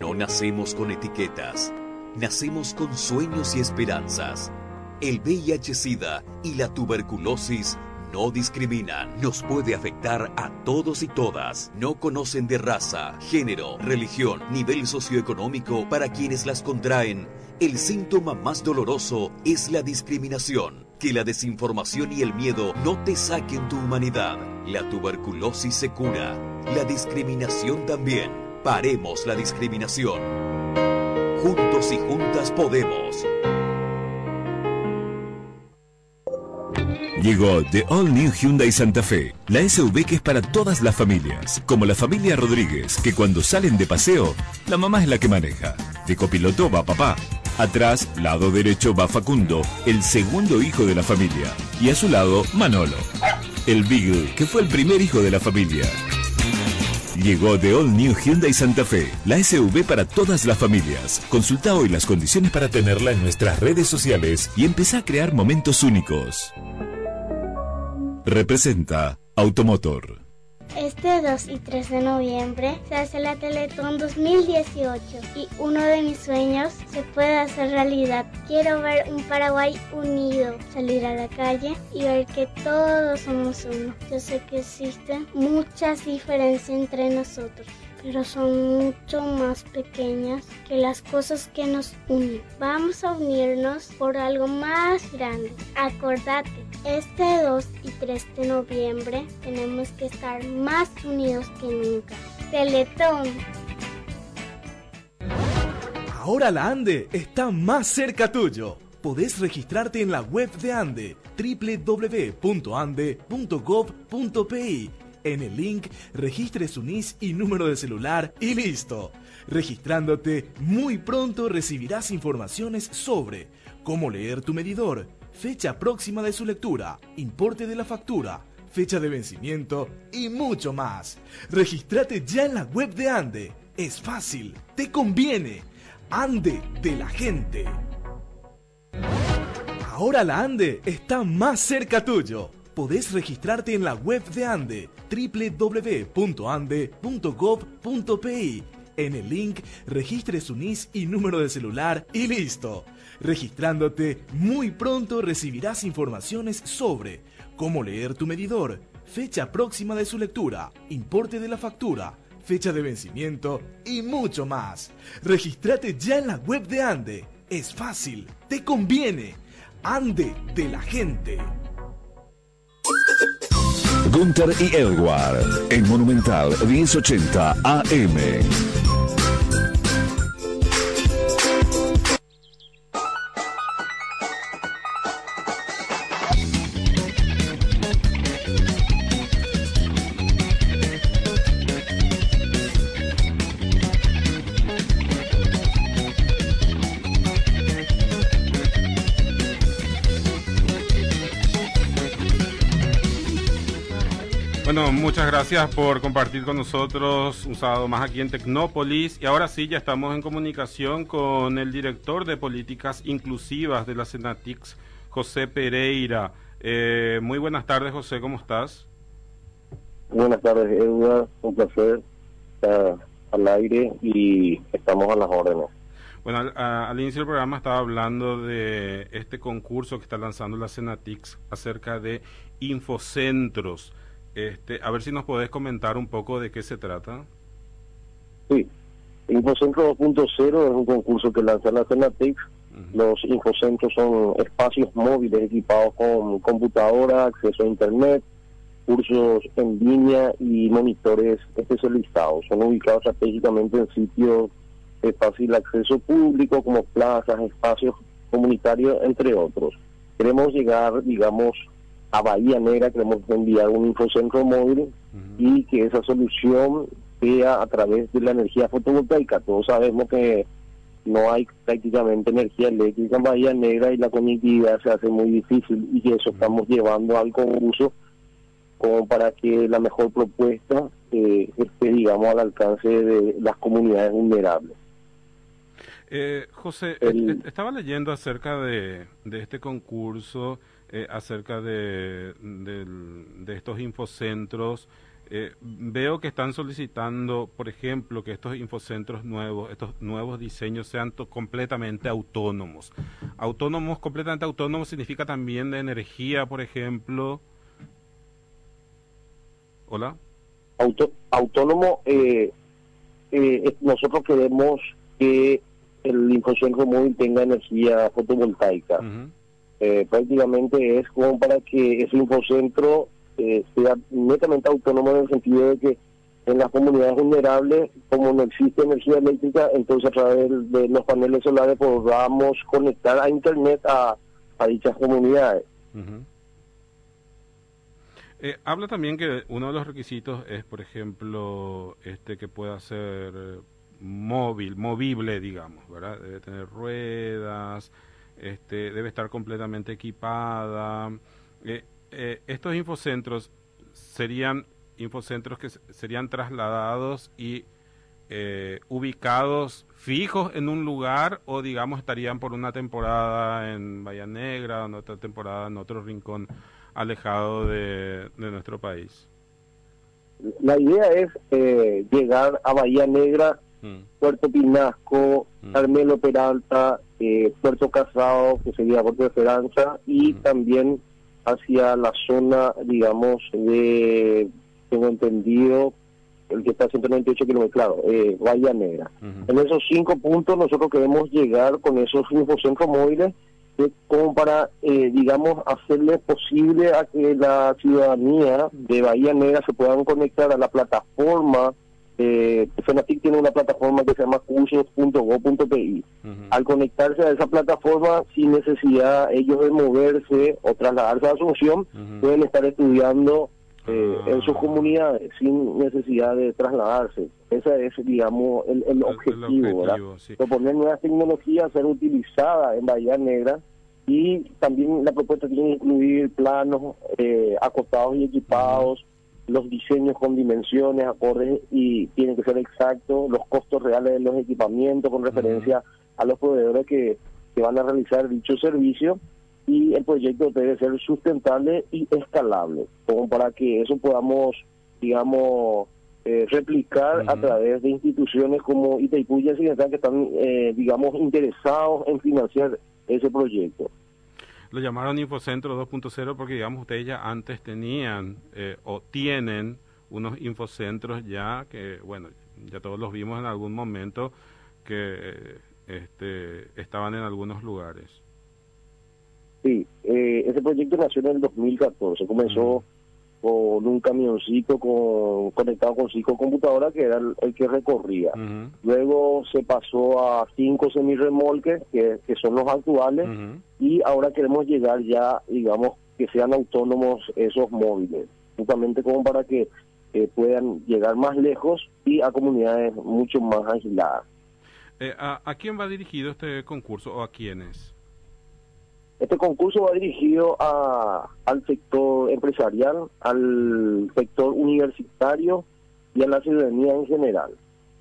No nacemos con etiquetas, nacemos con sueños y esperanzas. El VIH-Sida y la tuberculosis no discriminan, nos puede afectar a todos y todas. No conocen de raza, género, religión, nivel socioeconómico para quienes las contraen. El síntoma más doloroso es la discriminación. Que la desinformación y el miedo no te saquen tu humanidad. La tuberculosis se cura, la discriminación también. Paremos la discriminación. Juntos y juntas podemos.
Llegó The All New Hyundai Santa Fe, la SUV que es para todas las familias, como la familia Rodríguez, que cuando salen de paseo, la mamá es la que maneja. De copiloto va papá. Atrás, lado derecho, va Facundo, el segundo hijo de la familia. Y a su lado, Manolo, el Beagle, que fue el primer hijo de la familia. Llegó The All New Hyundai Santa Fe, la SUV para todas las familias. Consulta hoy las condiciones para tenerla en nuestras redes sociales y empezá a crear momentos únicos. Representa Automotor.
Este 2 y 3 de noviembre se hace la Teletón 2018 y uno de mis sueños se puede hacer realidad. Quiero ver un Paraguay unido, salir a la calle y ver que todos somos uno. Yo sé que existen muchas diferencias entre nosotros pero son mucho más pequeñas que las cosas que nos unen. Vamos a unirnos por algo más grande. Acordate, este 2 y 3 de noviembre tenemos que estar más unidos que nunca. Teletón.
Ahora la Ande está más cerca tuyo. podés registrarte en la web de Ande, www.ande.gov.pi. En el link, registre su NIS y número de celular y listo. Registrándote, muy pronto recibirás informaciones sobre cómo leer tu medidor, fecha próxima de su lectura, importe de la factura, fecha de vencimiento y mucho más. Regístrate ya en la web de Ande. Es fácil, te conviene. Ande de la gente. Ahora la Ande está más cerca tuyo. Podés registrarte en la web de Ande, www.ande.gov.pi. En el link, registre su NIS y número de celular y listo. Registrándote, muy pronto recibirás informaciones sobre cómo leer tu medidor, fecha próxima de su lectura, importe de la factura, fecha de vencimiento y mucho más. Regístrate ya en la web de Ande. Es fácil, te conviene. Ande de la gente.
Gunther y Edward en Monumental 1080 AM.
Gracias por compartir con nosotros un sábado más aquí en Tecnópolis. Y ahora sí, ya estamos en comunicación con el director de políticas inclusivas de la Senatix, José Pereira. Eh, muy buenas tardes, José, ¿cómo estás?
Buenas tardes, Eduardo. Un placer estar al aire y estamos a las órdenes.
Bueno, al, al, inicio del programa estaba hablando de este concurso que está lanzando la Senatix acerca de infocentros. Este, a ver si nos podés comentar un poco de qué se trata.
Sí, Infocentro 2.0 es un concurso que lanza la Cenatix. Los infocentros son espacios móviles equipados con computadora, acceso a Internet, cursos en línea y monitores especializados. Son ubicados estratégicamente en sitios de fácil acceso público como plazas, espacios comunitarios, entre otros. Queremos llegar, digamos, a Bahía Negra queremos enviar un infocentro móvil y que esa solución sea a través de la energía fotovoltaica. Todos sabemos que no hay prácticamente energía eléctrica en Bahía Negra y la conectividad se hace muy difícil y eso estamos llevando al concurso como para que la mejor propuesta eh, esté, digamos, al alcance de las comunidades vulnerables.
Eh, José, estaba leyendo acerca de, de este concurso eh, acerca de, de, estos infocentros. Eh, veo que están solicitando, por ejemplo, que estos infocentros nuevos, estos nuevos diseños sean completamente autónomos. Autónomos, completamente autónomos significa también de energía, por ejemplo. Hola.
Auto, autónomo, eh, nosotros queremos que el infocentro móvil tenga energía fotovoltaica. Eh, prácticamente es como para que ese infocentro eh, sea netamente autónomo en el sentido de que en las comunidades vulnerables, como no existe energía eléctrica, entonces a través de los paneles solares podamos conectar a Internet a, dichas comunidades.
Eh, habla también que uno de los requisitos es, por ejemplo, este que pueda ser móvil, movible, digamos, ¿verdad? Debe tener ruedas, este, debe estar completamente equipada. Eh, eh, estos infocentros serían infocentros que serían trasladados y eh, ubicados fijos en un lugar o digamos estarían por una temporada en Bahía Negra, en otra temporada en otro rincón alejado de, nuestro país.
La idea es llegar a Bahía Negra, mm. Puerto Pinasco, mm. Carmelo Peralta, eh, Puerto Casado, que sería Puerto de Esperanza, y también hacia la zona, digamos, de, tengo entendido, el que está a 198 kilómetros, claro, eh, Bahía Negra. En esos cinco puntos nosotros queremos llegar con esos infocentros móviles como para, eh, digamos, hacerle posible a que la ciudadanía de Bahía Negra se puedan conectar a la plataforma eh, FENATIC tiene una plataforma que se llama cursos.go.pi. Al conectarse a esa plataforma, sin necesidad ellos de moverse o trasladarse a Asunción, pueden estar estudiando eh, en sus ah. comunidades sin necesidad de trasladarse. Ese es, digamos, el, objetivo. Proponer nuevas tecnologías, ser utilizadas en Bahía Negra y también la propuesta tiene que incluir planos eh, acotados y equipados, los diseños con dimensiones, acordes y tienen que ser exactos, los costos reales de los equipamientos con referencia a los proveedores que, que van a realizar dicho servicio y el proyecto debe ser sustentable y escalable, como para que eso podamos, digamos, eh, replicar a través de instituciones como Itaipú y que están, eh, digamos, interesados en financiar ese proyecto.
Lo llamaron Infocentro 2.0 porque, digamos, ustedes ya antes tenían eh, o tienen unos infocentros ya que, bueno, ya todos los vimos en algún momento que este, estaban en algunos lugares.
Sí, eh, ese proyecto nació en el 2014, comenzó con un camioncito con, conectado con cinco computadoras que era el, que recorría. Luego se pasó a cinco semirremolques, que, que son los actuales, y ahora queremos llegar ya, digamos, que sean autónomos esos móviles, justamente como para que eh, puedan llegar más lejos y a comunidades mucho más aisladas.
Eh, ¿a, ¿A quién va dirigido este concurso o a quiénes?
Este concurso va dirigido a, al sector empresarial, al sector universitario y a la ciudadanía en general.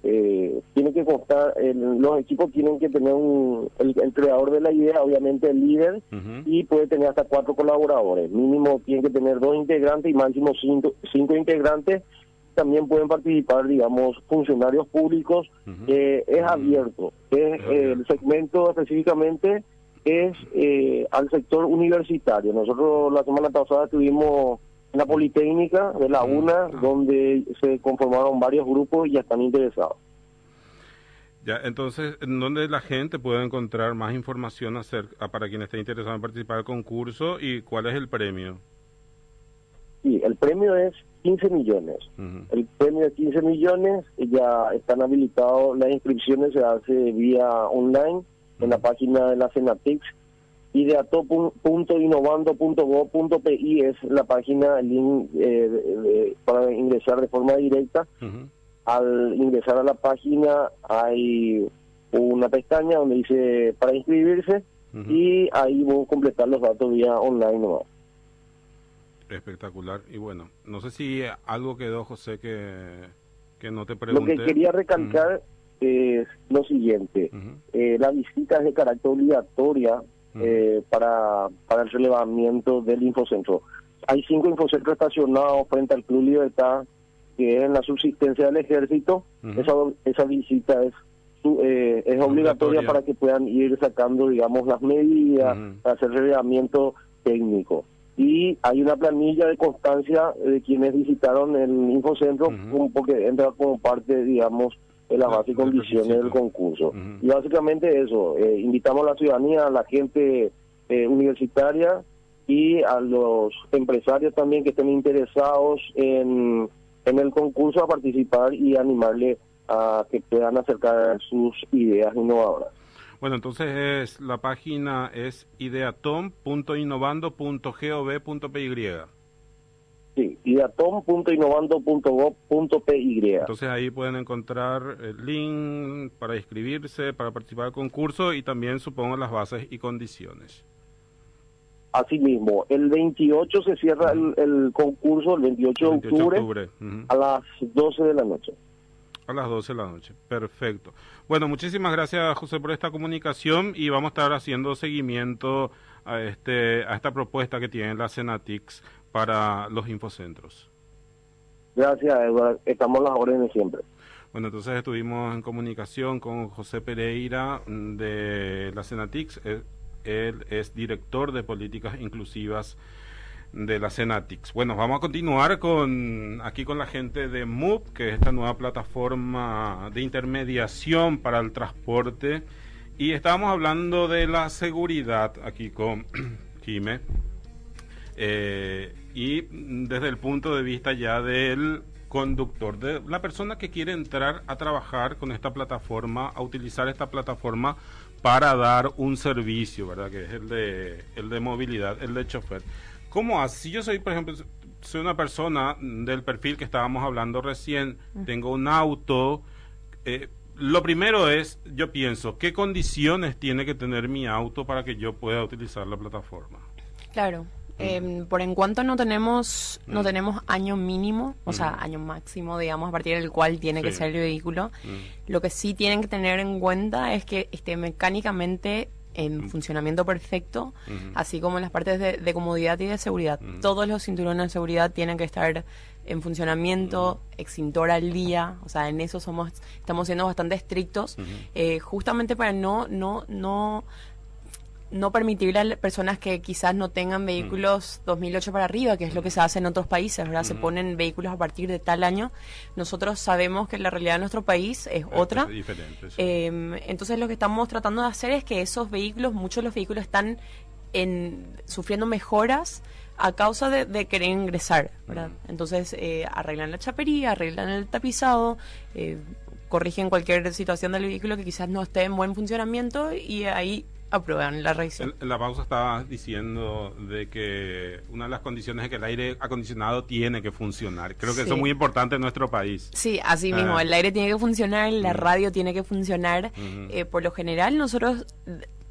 Eh, tiene que constar, los equipos tienen que tener un, el, creador de la idea, obviamente el líder, y puede tener hasta cuatro colaboradores. Mínimo tiene que tener dos integrantes y máximo cinco, cinco integrantes. También pueden participar, digamos, funcionarios públicos. es abierto. Es, el segmento específicamente es eh, al sector universitario. Nosotros la semana pasada tuvimos una Politécnica de la UNA, ah. donde se conformaron varios grupos y ya están interesados.
Ya, entonces, ¿en dónde la gente puede encontrar más información acerca, para quien esté interesado en participar del concurso y cuál es el premio?
Sí, el premio es 15 millones. El premio es 15 millones, ya están habilitados, las inscripciones se hace vía online en la página de la Senatix ideato.innovando.go.pi es la página, el link eh, para ingresar de forma directa. Al ingresar a la página hay una pestaña donde dice para inscribirse y ahí voy a completar los datos vía online nomás.
Espectacular. Y bueno, no sé si algo quedó, José, que, que no te pregunté.
Lo que quería recalcar es lo siguiente. Eh, la visita es de carácter obligatoria eh, para, para el relevamiento del infocentro. Hay cinco infocentros estacionados frente al Club Libertad, que es en la subsistencia del ejército. esa, esa visita es eh, es obligatoria para que puedan ir sacando, digamos, las medidas para hacer relevamiento técnico. Y hay una planilla de constancia de quienes visitaron el infocentro, porque entra como parte, digamos, en las bases y condiciones del concurso. Y básicamente eso, eh, invitamos a la ciudadanía, a la gente eh, universitaria y a los empresarios también que estén interesados en, en el concurso a participar y animarle a que puedan acercar sus ideas innovadoras.
Bueno, entonces es, la página es ideatom.innovando.gov.py.
Sí, ideatom.innovando.gov.py.
Entonces ahí pueden encontrar el link para inscribirse, para participar del concurso y también supongo las bases y condiciones.
Así mismo, el 28 se cierra el, concurso, el 28, de octubre, a las 12 de la noche.
A las 12 de la noche, perfecto. Bueno, muchísimas gracias José por esta comunicación y vamos a estar haciendo seguimiento a, este, a esta propuesta que tiene la Senatix para los infocentros.
Gracias, Eduardo. Estamos a las órdenes siempre.
Bueno, entonces estuvimos en comunicación con José Pereira mm, de la Senatix. Él, es director de políticas inclusivas de la Senatix. Bueno, vamos a continuar con aquí con la gente de MUP, que es esta nueva plataforma de intermediación para el transporte. Y estábamos hablando de la seguridad aquí con (clears throat) Jime. Eh, y desde el punto de vista ya del conductor, de la persona que quiere entrar a trabajar con esta plataforma, a utilizar esta plataforma para dar un servicio, ¿verdad? Que es el de, el de movilidad, el de chofer. ¿Cómo así? Yo soy, por ejemplo, soy una persona del perfil que estábamos hablando recién, tengo un auto. Eh, lo primero es, yo pienso, ¿qué condiciones tiene que tener mi auto para que yo pueda utilizar la plataforma?
Claro, eh, por en cuanto no tenemos no tenemos año mínimo, o sea, año máximo, digamos, a partir del cual tiene que ser el vehículo, mm. lo que sí tienen que tener en cuenta es que esté mecánicamente en funcionamiento perfecto, así como en las partes de, comodidad y de seguridad. Todos los cinturones de seguridad tienen que estar en funcionamiento, extintor al día, o sea, en eso somos estamos siendo bastante estrictos, eh, justamente para no no no no permitirle a personas que quizás no tengan vehículos 2008 para arriba, que es lo que se hace en otros países, ¿verdad? Se ponen vehículos a partir de tal año. Nosotros sabemos que la realidad de nuestro país es otra. Em, entonces lo que estamos tratando de hacer es que esos vehículos, muchos de los vehículos están en, sufriendo mejoras a causa de, querer ingresar, ¿verdad? Entonces eh, arreglan la chapería, arreglan el tapizado, eh, corrigen cualquier situación del vehículo que quizás no esté en buen funcionamiento y ahí aprueban la revisión.
En, la pausa estaba diciendo de que una de las condiciones es que el aire acondicionado tiene que funcionar. Creo que eso es muy importante en nuestro país.
Sí, así mismo, ah. el aire tiene que funcionar, la radio tiene que funcionar. Eh, por lo general, nosotros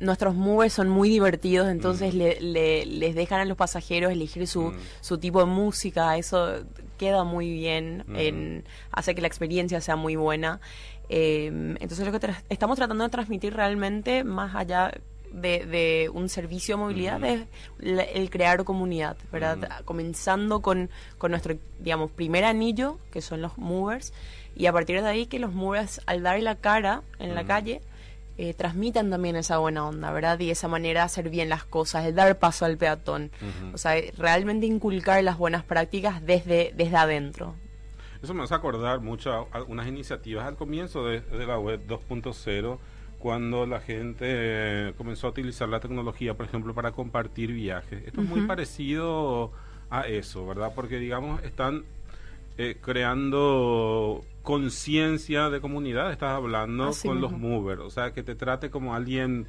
nuestros movers son muy divertidos, entonces le, les dejan a los pasajeros elegir su, su tipo de música, eso queda muy bien, en, hace que la experiencia sea muy buena. Eh, entonces lo que estamos tratando de transmitir realmente, más allá de, un servicio de movilidad es el crear comunidad, ¿verdad? Comenzando con, con nuestro, digamos, primer anillo, que son los movers, y a partir de ahí que los movers, al dar la cara en la calle, eh, transmitan también esa buena onda, ¿verdad? Y esa manera de hacer bien las cosas, de dar paso al peatón. O sea, realmente inculcar las buenas prácticas desde, desde adentro.
Eso me hace acordar mucho a algunas iniciativas al comienzo de, de la web 2.0 cuando la gente eh, comenzó a utilizar la tecnología, por ejemplo, para compartir viajes. Esto es muy parecido a eso, ¿verdad? Porque, digamos, están eh, creando conciencia de comunidad, estás hablando con los movers, o sea, que te trate como alguien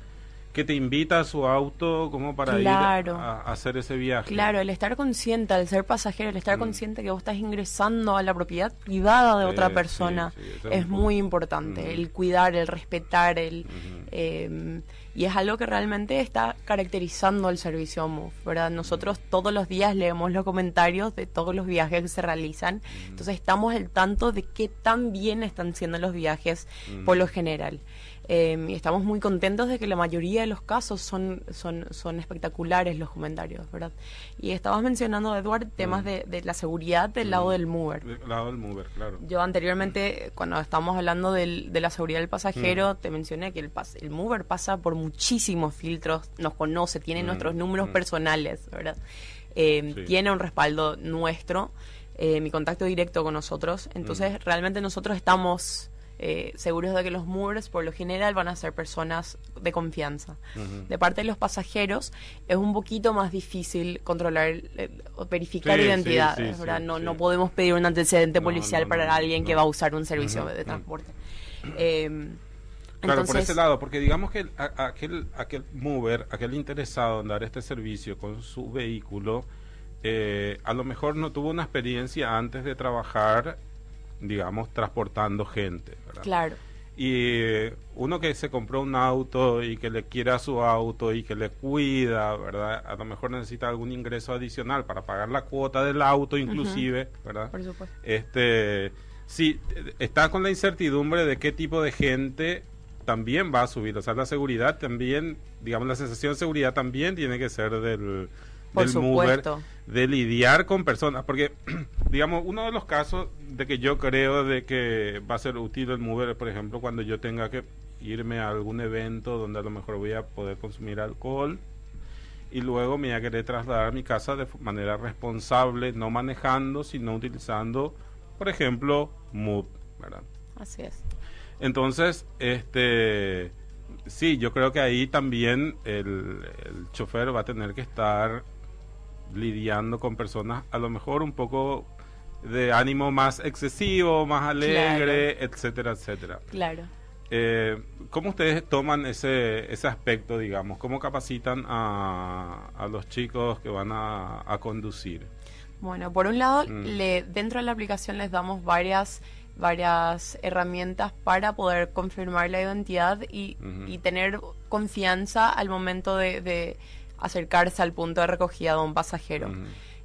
que te invita a su auto como para ir a, hacer ese viaje.
Claro, el estar consciente, al ser pasajero, el estar mm. consciente que vos estás ingresando a la propiedad privada de otra persona es muy importante. Mm. El cuidar, el respetar, el em, y es algo que realmente está caracterizando al servicio MOVE, ¿verdad? Nosotros todos los días leemos los comentarios de todos los viajes que se realizan, mm. entonces estamos al tanto de qué tan bien están siendo los viajes por lo general. Em, y estamos muy contentos de que la mayoría de los casos son, son, son espectaculares los comentarios, ¿verdad? Y estabas mencionando, Edward, temas mm. de, de, la seguridad del lado mm. del mover.
Del lado del mover, claro.
Yo anteriormente, cuando estábamos hablando del, de la seguridad del pasajero, mm. te mencioné que el, el mover pasa por muchísimos filtros, nos conoce, tiene nuestros números personales, ¿verdad? Em, tiene un respaldo nuestro, eh, mi contacto directo con nosotros, entonces realmente nosotros estamos eh, seguros de que los movers por lo general van a ser personas de confianza. De parte de los pasajeros es un poquito más difícil controlar eh, o verificar identidades. no, no podemos pedir un antecedente policial para alguien que va a usar un servicio de transporte.
Em, claro, por ese lado, porque digamos que aquel, aquel mover, aquel interesado en dar este servicio con su vehículo, eh, a lo mejor no tuvo una experiencia antes de trabajar digamos, transportando gente.
Claro.
Y uno que se compró un auto y que le quiera su auto y que le cuida, ¿verdad? A lo mejor necesita algún ingreso adicional para pagar la cuota del auto, inclusive, ¿verdad?
Por supuesto.
Este, sí, está con la incertidumbre de qué tipo de gente también va a subir. O sea, la seguridad también, digamos, la sensación de seguridad también tiene que ser del, del mover, de lidiar con personas, porque (clears throat) digamos, uno de los casos de que yo creo de que va a ser útil el mover, por ejemplo, cuando yo tenga que irme a algún evento donde a lo mejor voy a poder consumir alcohol y luego me voy a querer trasladar a mi casa de manera responsable, no manejando, sino utilizando, por ejemplo, Move, ¿verdad?
Así es.
Entonces, este sí, yo creo que ahí también el, el chofer va a tener que estar lidiando con personas a lo mejor un poco de ánimo más excesivo, más alegre, etcétera, etcétera.
Claro.
Eh, ¿Cómo ustedes toman ese, ese aspecto, digamos? ¿Cómo capacitan a, a los chicos que van a, a conducir?
Bueno, por un lado,
Mm.
le, dentro de la aplicación les damos varias varias herramientas para poder confirmar la identidad y, y tener confianza al momento de, de acercarse al punto de recogida de un pasajero.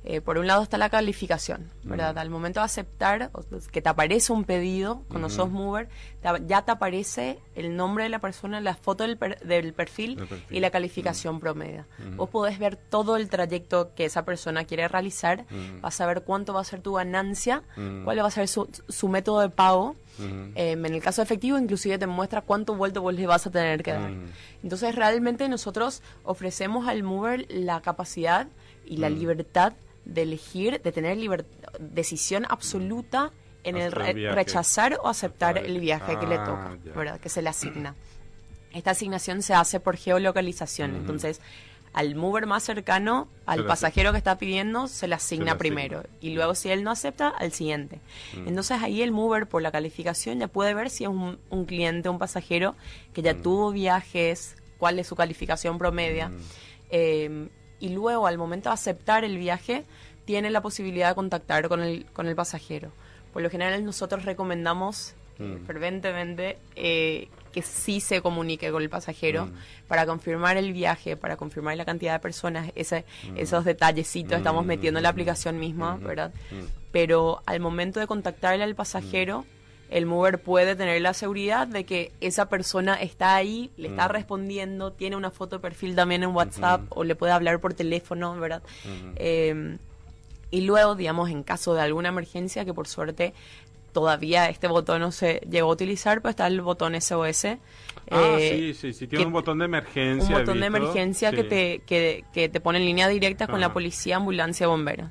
Eh, por un lado está la calificación, ¿verdad? Al momento de aceptar, que te aparece un pedido, cuando sos mover, te- ya te aparece el nombre de la persona, la foto del, per- del perfil, y la calificación promedio.
Ujú.
Vos podés ver todo el trayecto que esa persona quiere realizar, vas a ver cuánto va a ser tu ganancia, cuál va a ser su, su método de pago.
Ujú.
Eh, en el caso efectivo, inclusive te muestra cuánto vuelto vos le vas a tener que dar.
Ujú.
Entonces, realmente nosotros ofrecemos al mover la capacidad y la
Mm.
libertad de elegir, de tener decisión absoluta en el re- rechazar o aceptar el viaje que le
Ah,
toca. ¿verdad? Que se le asigna. Esta asignación se hace por geolocalización.
Ujú.
Entonces, al mover más cercano, al pasajero que está pidiendo, se le asigna primero. Y luego, si él no acepta, al siguiente.
Mm.
Entonces, ahí el mover, por la calificación, ya puede ver si es un, un cliente, un pasajero que ya
Mm.
tuvo viajes, cuál es su calificación promedia.
Mm.
Eh, y luego, al momento de aceptar el viaje, tiene la posibilidad de contactar con el, con el pasajero. Por lo general, nosotros recomendamos eh, ferventemente eh, que sí se comunique con el pasajero
Mm.
para confirmar el viaje, para confirmar la cantidad de personas, ese,
Mm.
esos detallecitos estamos
Mm.
metiendo en la aplicación misma. ¿verdad? Pero al momento de contactarle al pasajero, el mover puede tener la seguridad de que esa persona está ahí, le está
Mm.
respondiendo, tiene una foto de perfil también en WhatsApp o le puede hablar por teléfono, ¿verdad? Eh, y luego, digamos, en caso de alguna emergencia, que por suerte todavía este botón no se llegó a utilizar, pues está el botón SOS.
Ah,
eh,
sí, sí, sí, tiene
que-
un botón de emergencia.
un botón de emergencia que, te, que, que te pone en línea directa con la policía, ambulancia, bombero.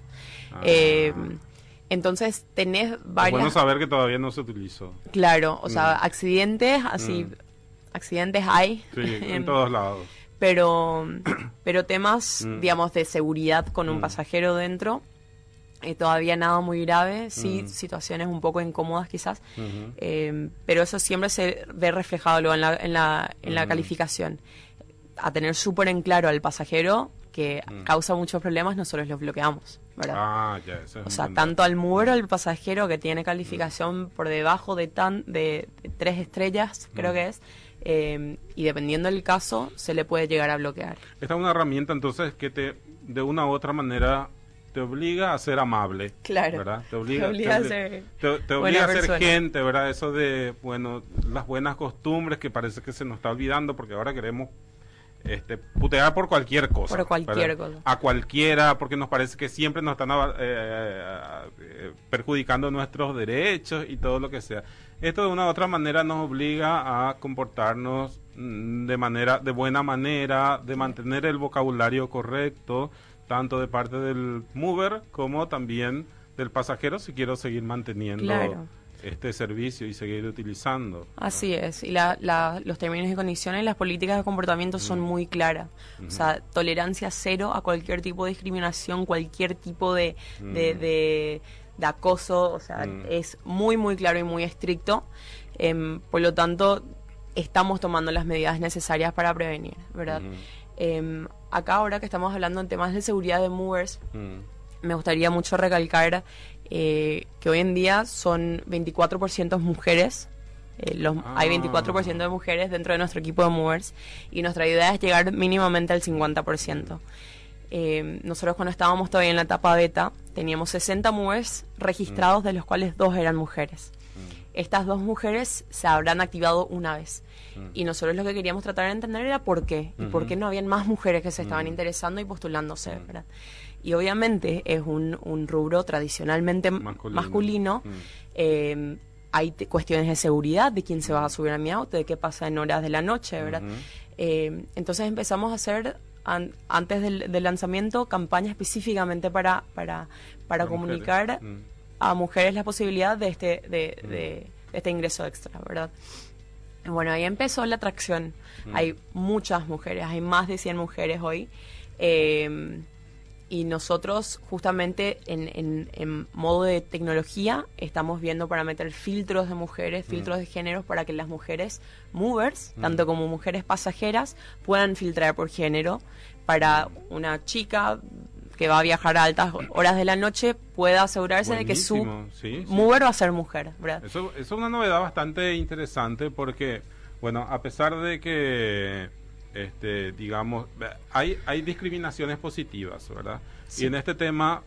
Ah.
Eh, entonces tenés
Es
varias...
bueno saber que todavía no se utilizó.
Claro, o sea,
Mm.
accidentes, así,
Mm.
accidentes hay.
Sí, en (laughs) todos lados.
Pero, pero temas,
Mm.
digamos, de seguridad con un pasajero dentro, eh, todavía nada muy grave, sí,
Mm.
situaciones un poco incómodas quizás,
Ujú.
eh, pero eso siempre se ve reflejado luego en la, en la, en la
Mm.
calificación. A tener súper en claro al pasajero que
Mm.
causa muchos problemas, nosotros los bloqueamos, ¿verdad?
Ah, ya, eso es
O sea, tanto al mover o al pasajero que tiene calificación por debajo de, tan, de, de tres estrellas, creo que es, eh, y dependiendo del caso, se le puede llegar a bloquear.
Esta es una herramienta entonces que te, de una u otra manera, te obliga a ser amable.
Claro.
¿Verdad? Te (laughs) obliga,
Te obliga a
obli-
ser
te- te
buena
obliga a ser
persona.
gente, ¿verdad? Eso de, bueno, las buenas costumbres que parece que se nos está olvidando porque ahora queremos este, putear por cualquier cosa.
Por cualquier cosa.
A cualquiera, porque nos parece que siempre nos están eh, eh, perjudicando nuestros derechos y todo lo que sea. Esto de una u otra manera nos obliga a comportarnos mm, de manera, de buena manera, de mantener el vocabulario correcto, tanto de parte del mover como también del pasajero si quiero seguir manteniendo
Claro.
este servicio y seguir utilizando.
Así es, y la, la- los términos y condiciones, las políticas de comportamiento son muy claras. O sea, tolerancia cero a cualquier tipo de discriminación, cualquier tipo de,
Mm.
de- de acoso, o sea,
Mm.
es muy, muy claro y muy estricto. Em, por lo tanto, estamos tomando las medidas necesarias para prevenir, ¿verdad?
Ujú.
Acá ahora que estamos hablando en temas de seguridad de movers,
Mm.
me gustaría mucho recalcar eh, que hoy en día son 24% mujeres. eh, los, Hay
Ah.
24% de mujeres dentro de nuestro equipo de movers y nuestra idea es llegar mínimamente al 50%. Eh, nosotros cuando estábamos todavía en la etapa beta teníamos 60 movers registrados de los cuales dos eran mujeres. Estas dos mujeres se habrán activado una vez. Y nosotros lo que queríamos tratar de entender era por qué. Y por qué no habían más mujeres que se estaban
Mm.
interesando y postulándose, ¿verdad? Y obviamente es un, un rubro tradicionalmente
Masculino.
masculino.
Mm.
Eh, hay cuestiones de seguridad, de quién se va a subir a mi auto, de qué pasa en horas de la noche, ¿verdad? Eh, entonces empezamos a hacer, an- antes del, del lanzamiento, campañas específicamente para, para, comunicar
mujeres. Mm.
a mujeres la posibilidad de este, de, de- de este ingreso extra, ¿verdad? Bueno, ahí empezó la atracción.
Mm.
Hay muchas mujeres, hay más de 100 mujeres hoy. Eh, y nosotros justamente en, en, modo de tecnología estamos viendo para meter filtros de mujeres, mm. filtros de géneros para que las mujeres movers, mm. tanto como mujeres pasajeras, puedan filtrar por género para una chica que va a viajar a altas horas de la noche pueda asegurarse de que su mover va a ser mujer.
Eso, eso es una novedad bastante interesante porque, bueno, a pesar de que este, digamos, hay, hay discriminaciones positivas, ¿verdad? Y en este tema,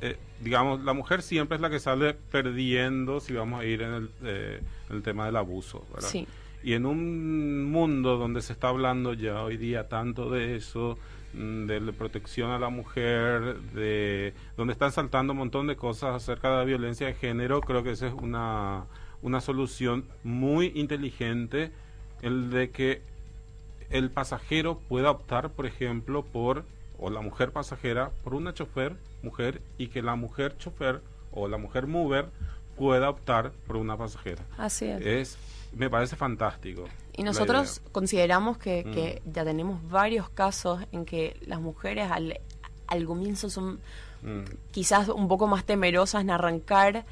eh, digamos, la mujer siempre es la que sale perdiendo si vamos a ir en el, eh, el tema del abuso, ¿verdad? Sí. Y en un mundo donde se está hablando ya hoy día tanto de eso, de la protección a la mujer, de donde están saltando un montón de cosas acerca de la violencia de género, creo que esa es una, una solución muy inteligente, el de que el pasajero pueda optar, por ejemplo, por, o la mujer pasajera, por una chofer mujer y que la mujer chofer o la mujer mover pueda optar por una pasajera.
Así es.
es me parece fantástico.
Y nosotros consideramos que, que, mm. ya tenemos varios casos en que las mujeres al, al comienzo son Mm. quizás un poco más temerosas en arrancar.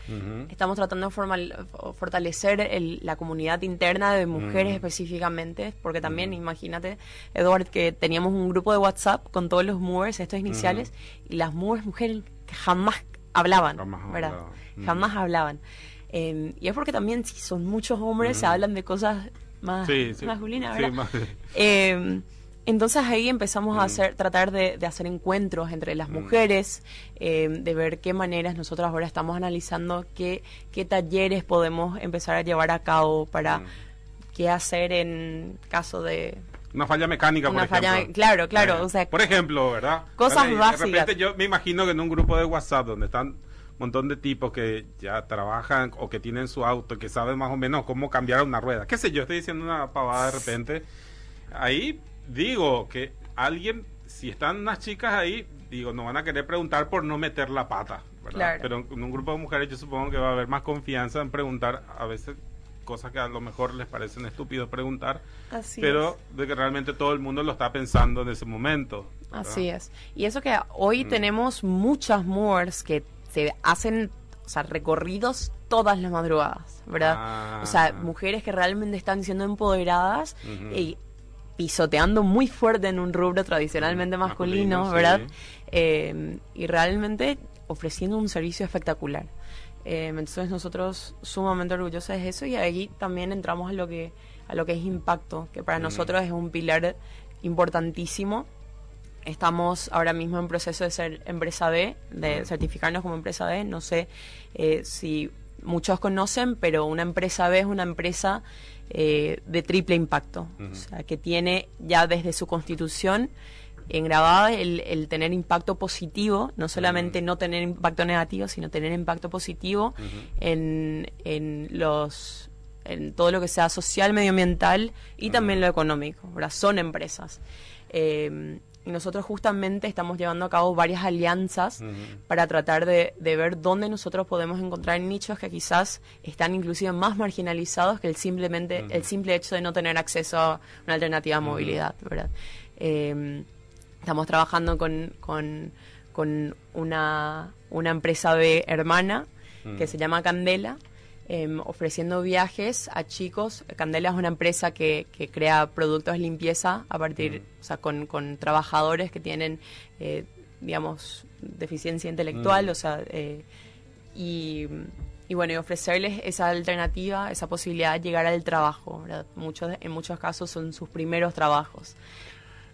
Estamos tratando de fortalecer la comunidad interna de mujeres mm. específicamente, porque también, mm. imagínate, Edward, que teníamos un grupo de WhatsApp con todos los movers, estos iniciales, y las movers mujeres que jamás hablaban, jamás ¿verdad? Hablaban. Jamás hablaban. Em, y es porque también, si son muchos hombres, se hablan de cosas más masculinas, ¿verdad? Em, entonces ahí empezamos a mm. hacer, tratar de, hacer encuentros entre las mm. mujeres, eh, de ver qué maneras nosotros ahora estamos analizando qué, qué talleres podemos empezar a llevar a cabo para mm. qué hacer en caso de
una falla mecánica, por ejemplo.
Claro, claro.
Eh, por ejemplo, ¿verdad?
Cosas básicas. De repente
yo me imagino que en un grupo de WhatsApp donde están montón de tipos que ya trabajan o que tienen su auto, que saben más o menos cómo cambiar una rueda. ¿Qué sé yo? Estoy diciendo una pavada de repente. Ahí digo que alguien, si están unas chicas ahí, digo, no van a querer preguntar por no meter la pata, ¿verdad? Pero en un grupo de mujeres yo supongo que va a haber más confianza en preguntar a veces cosas que a lo mejor les parecen estúpidos preguntar, pero de que realmente todo el mundo lo está pensando en ese momento.
Así es. Y eso que hoy mm. tenemos muchas moors que se hacen o sea, recorridos todas las madrugadas, ¿verdad? O sea, ah. mujeres que realmente están siendo empoderadas y pisoteando muy fuerte en un rubro tradicionalmente masculino, ¿verdad? Eh, y realmente ofreciendo un servicio espectacular. Eh, entonces nosotros sumamente orgullosos de eso y ahí también entramos a lo que a lo que es impacto, que para nosotros es un pilar importantísimo. Estamos ahora mismo en proceso de ser empresa B, de certificarnos como empresa B. No sé eh, si muchos conocen, pero una empresa B es una empresa eh, de triple impacto, o sea, que tiene ya desde su constitución engrabada el, el tener impacto positivo, no solamente no tener impacto negativo, sino tener impacto positivo en, en los en todo lo que sea social, medioambiental y también lo económico, Son empresas. Eh, y nosotros justamente estamos llevando a cabo varias alianzas para tratar de, ver dónde nosotros podemos encontrar nichos que quizás están inclusive más marginalizados que el simplemente el simple hecho de no tener acceso a una alternativa de movilidad, ¿verdad? Eh, estamos trabajando con, con, una, una empresa de hermana que se llama Candela, Em, ofreciendo viajes a chicos. Candela es una empresa que, que crea productos de limpieza a partir, o sea, con, con, trabajadores que tienen, eh, digamos, deficiencia intelectual, o sea, eh, y, y, bueno, y ofrecerles esa alternativa, esa posibilidad de llegar al trabajo. Muchos, en muchos casos son sus primeros trabajos.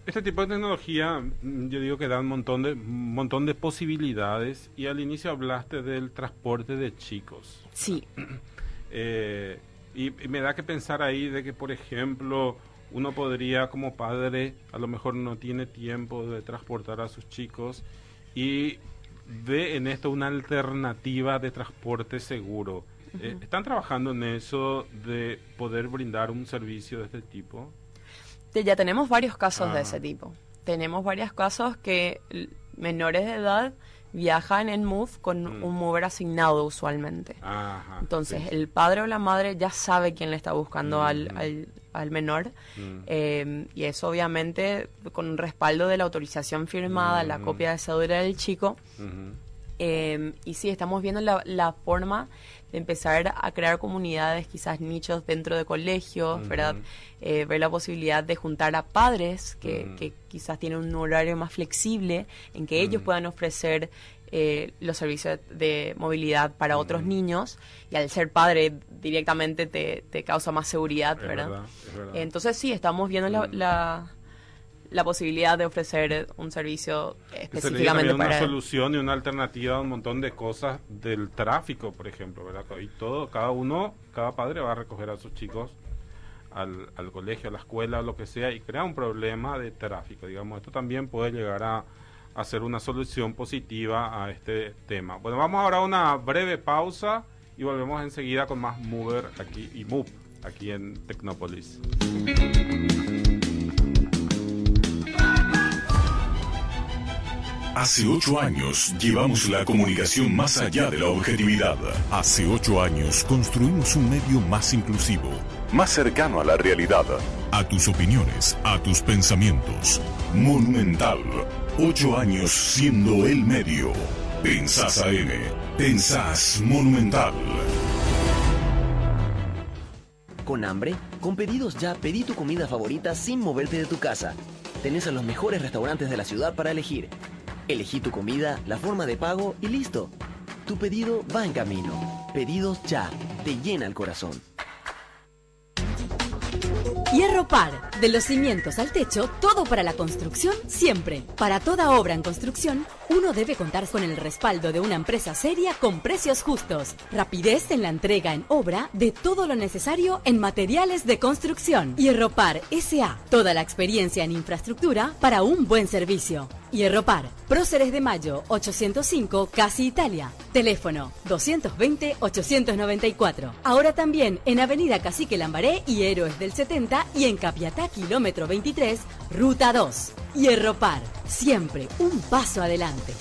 Este tipo de tecnología, mm, yo digo que da un montón de, un montón de posibilidades y al inicio hablaste del transporte de chicos.
Sí. (clears throat)
Eh, y, me da que pensar ahí de que, por ejemplo, uno podría como padre, a lo mejor no tiene tiempo de transportar a sus chicos y ve en esto una alternativa de transporte seguro. Eh, ¿Están trabajando en eso de poder brindar un servicio de este tipo?
Ya tenemos varios casos de ese tipo. Tenemos varios casos que menores de edad viajan en Move con
Mm.
un mover asignado usualmente.
Ajá,
Entonces,
sí.
el padre o la madre ya sabe quién le está buscando al,
Mm.
al- al menor.
Mm.
Eh, y eso, obviamente, con un respaldo de la autorización firmada, la copia de cédula del chico. Eh, y sí, estamos viendo la, la forma de empezar a crear comunidades, quizás nichos dentro de colegios. ¿verdad? Eh, ver la posibilidad de juntar a padres que, que quizás tienen un horario más flexible, en que ellos puedan ofrecer eh, los servicios de movilidad para otros niños. Y al ser padre, directamente te, te causa más seguridad,
Es
¿verdad?
verdad, es verdad.
Entonces sí, estamos viendo la, la posibilidad de ofrecer un servicio específicamente
también una
para...
solución y una alternativa a un montón de cosas del tráfico, por ejemplo, ¿verdad? Y todo, cada uno, cada padre va a recoger a sus chicos al, al colegio, a la escuela, lo que sea, y crea un problema de tráfico, digamos. Esto también puede llegar a, a ser una solución positiva a este tema. Bueno, vamos ahora a una breve pausa y volvemos enseguida con más Mover aquí y Move aquí en Tecnópolis.
Hace ocho años llevamos la comunicación más allá de la objetividad. Hace ocho años construimos un medio más inclusivo, más cercano a la realidad. A tus opiniones, a tus pensamientos. Monumental. Ocho años siendo el medio. Pensás AM. Pensás Monumental.
¿Con hambre? Con pedidos ya pedí tu comida favorita sin moverte de tu casa. Tenés a los mejores restaurantes de la ciudad para elegir. Elegí tu comida, la forma de pago y listo. Tu pedido va en camino. Pedidos ya. Te llena el corazón.
Hierro Par, de los cimientos al techo, todo para la construcción siempre. Para toda obra en construcción, uno debe contar con el respaldo de una empresa seria con precios justos, rapidez en la entrega en obra de todo lo necesario en materiales de construcción. Hierro Par SA, toda la experiencia en infraestructura para un buen servicio. Hierro Par, Próceres de Mayo 805, Casi Italia. Teléfono 220-894. Ahora también en Avenida Cacique Lambaré y Héroes del 70 y en Capiatá, kilómetro 23, Ruta 2. Hierro Par, siempre un paso adelante.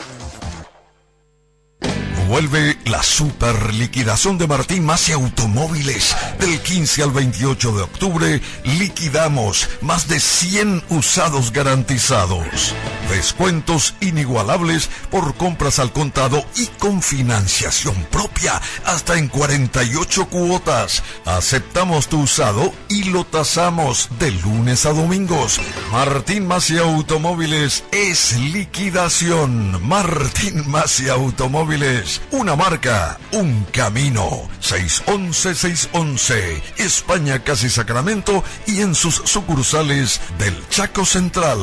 Vuelve la super liquidación de Martín Masi Automóviles. Del 15 al 28 de octubre liquidamos más de 100 usados garantizados. Descuentos inigualables por compras al contado y con financiación propia hasta en 48 cuotas. Aceptamos tu usado y lo tasamos de lunes a domingos. Martín Masi Automóviles es liquidación. Martín Masi Automóviles, una marca, un camino. 611-611, España casi Sacramento y en sus sucursales del Chaco Central.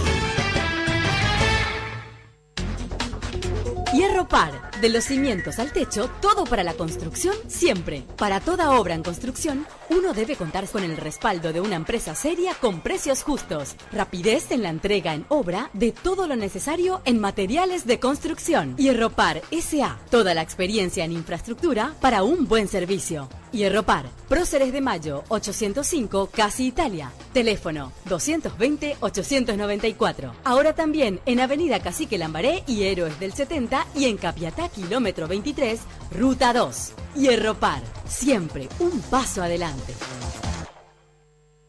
Hierro Par, de los cimientos al techo, todo para la construcción siempre. Para toda obra en construcción, uno debe contar con el respaldo de una empresa seria con precios justos, rapidez en la entrega en obra de todo lo necesario en materiales de construcción. Hierro Par SA, toda la experiencia en infraestructura para un buen servicio. Hierro Par, Próceres de Mayo 805, Casi Italia. Teléfono 220-894. Ahora también en Avenida Cacique Lambaré y Héroes del 70 y en Capiatá, kilómetro 23, Ruta 2. Hierro Par, siempre un paso adelante.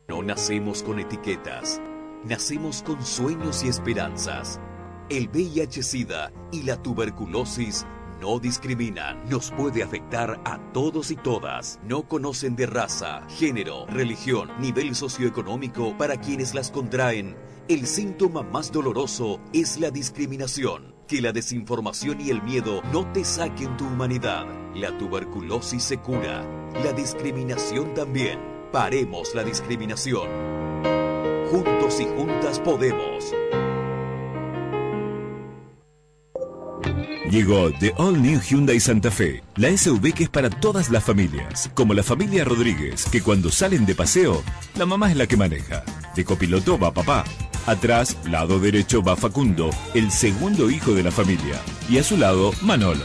No nacemos con etiquetas, nacemos con sueños y esperanzas. El VIH-Sida y la tuberculosis no discriminan, nos puede afectar a todos y todas. No conocen de raza, género, religión, nivel socioeconómico para quienes las contraen. El síntoma más doloroso es la discriminación. Que la desinformación y el miedo no te saquen tu humanidad. La tuberculosis se cura, la discriminación también. Paremos la discriminación. Juntos y juntas podemos.
Llegó The All New Hyundai Santa Fe, la SUV que es para todas las familias, como la familia Rodríguez, que cuando salen de paseo, la mamá es la que maneja. De copiloto va papá. Atrás, lado derecho, va Facundo, el segundo hijo de la familia. Y a su lado, Manolo,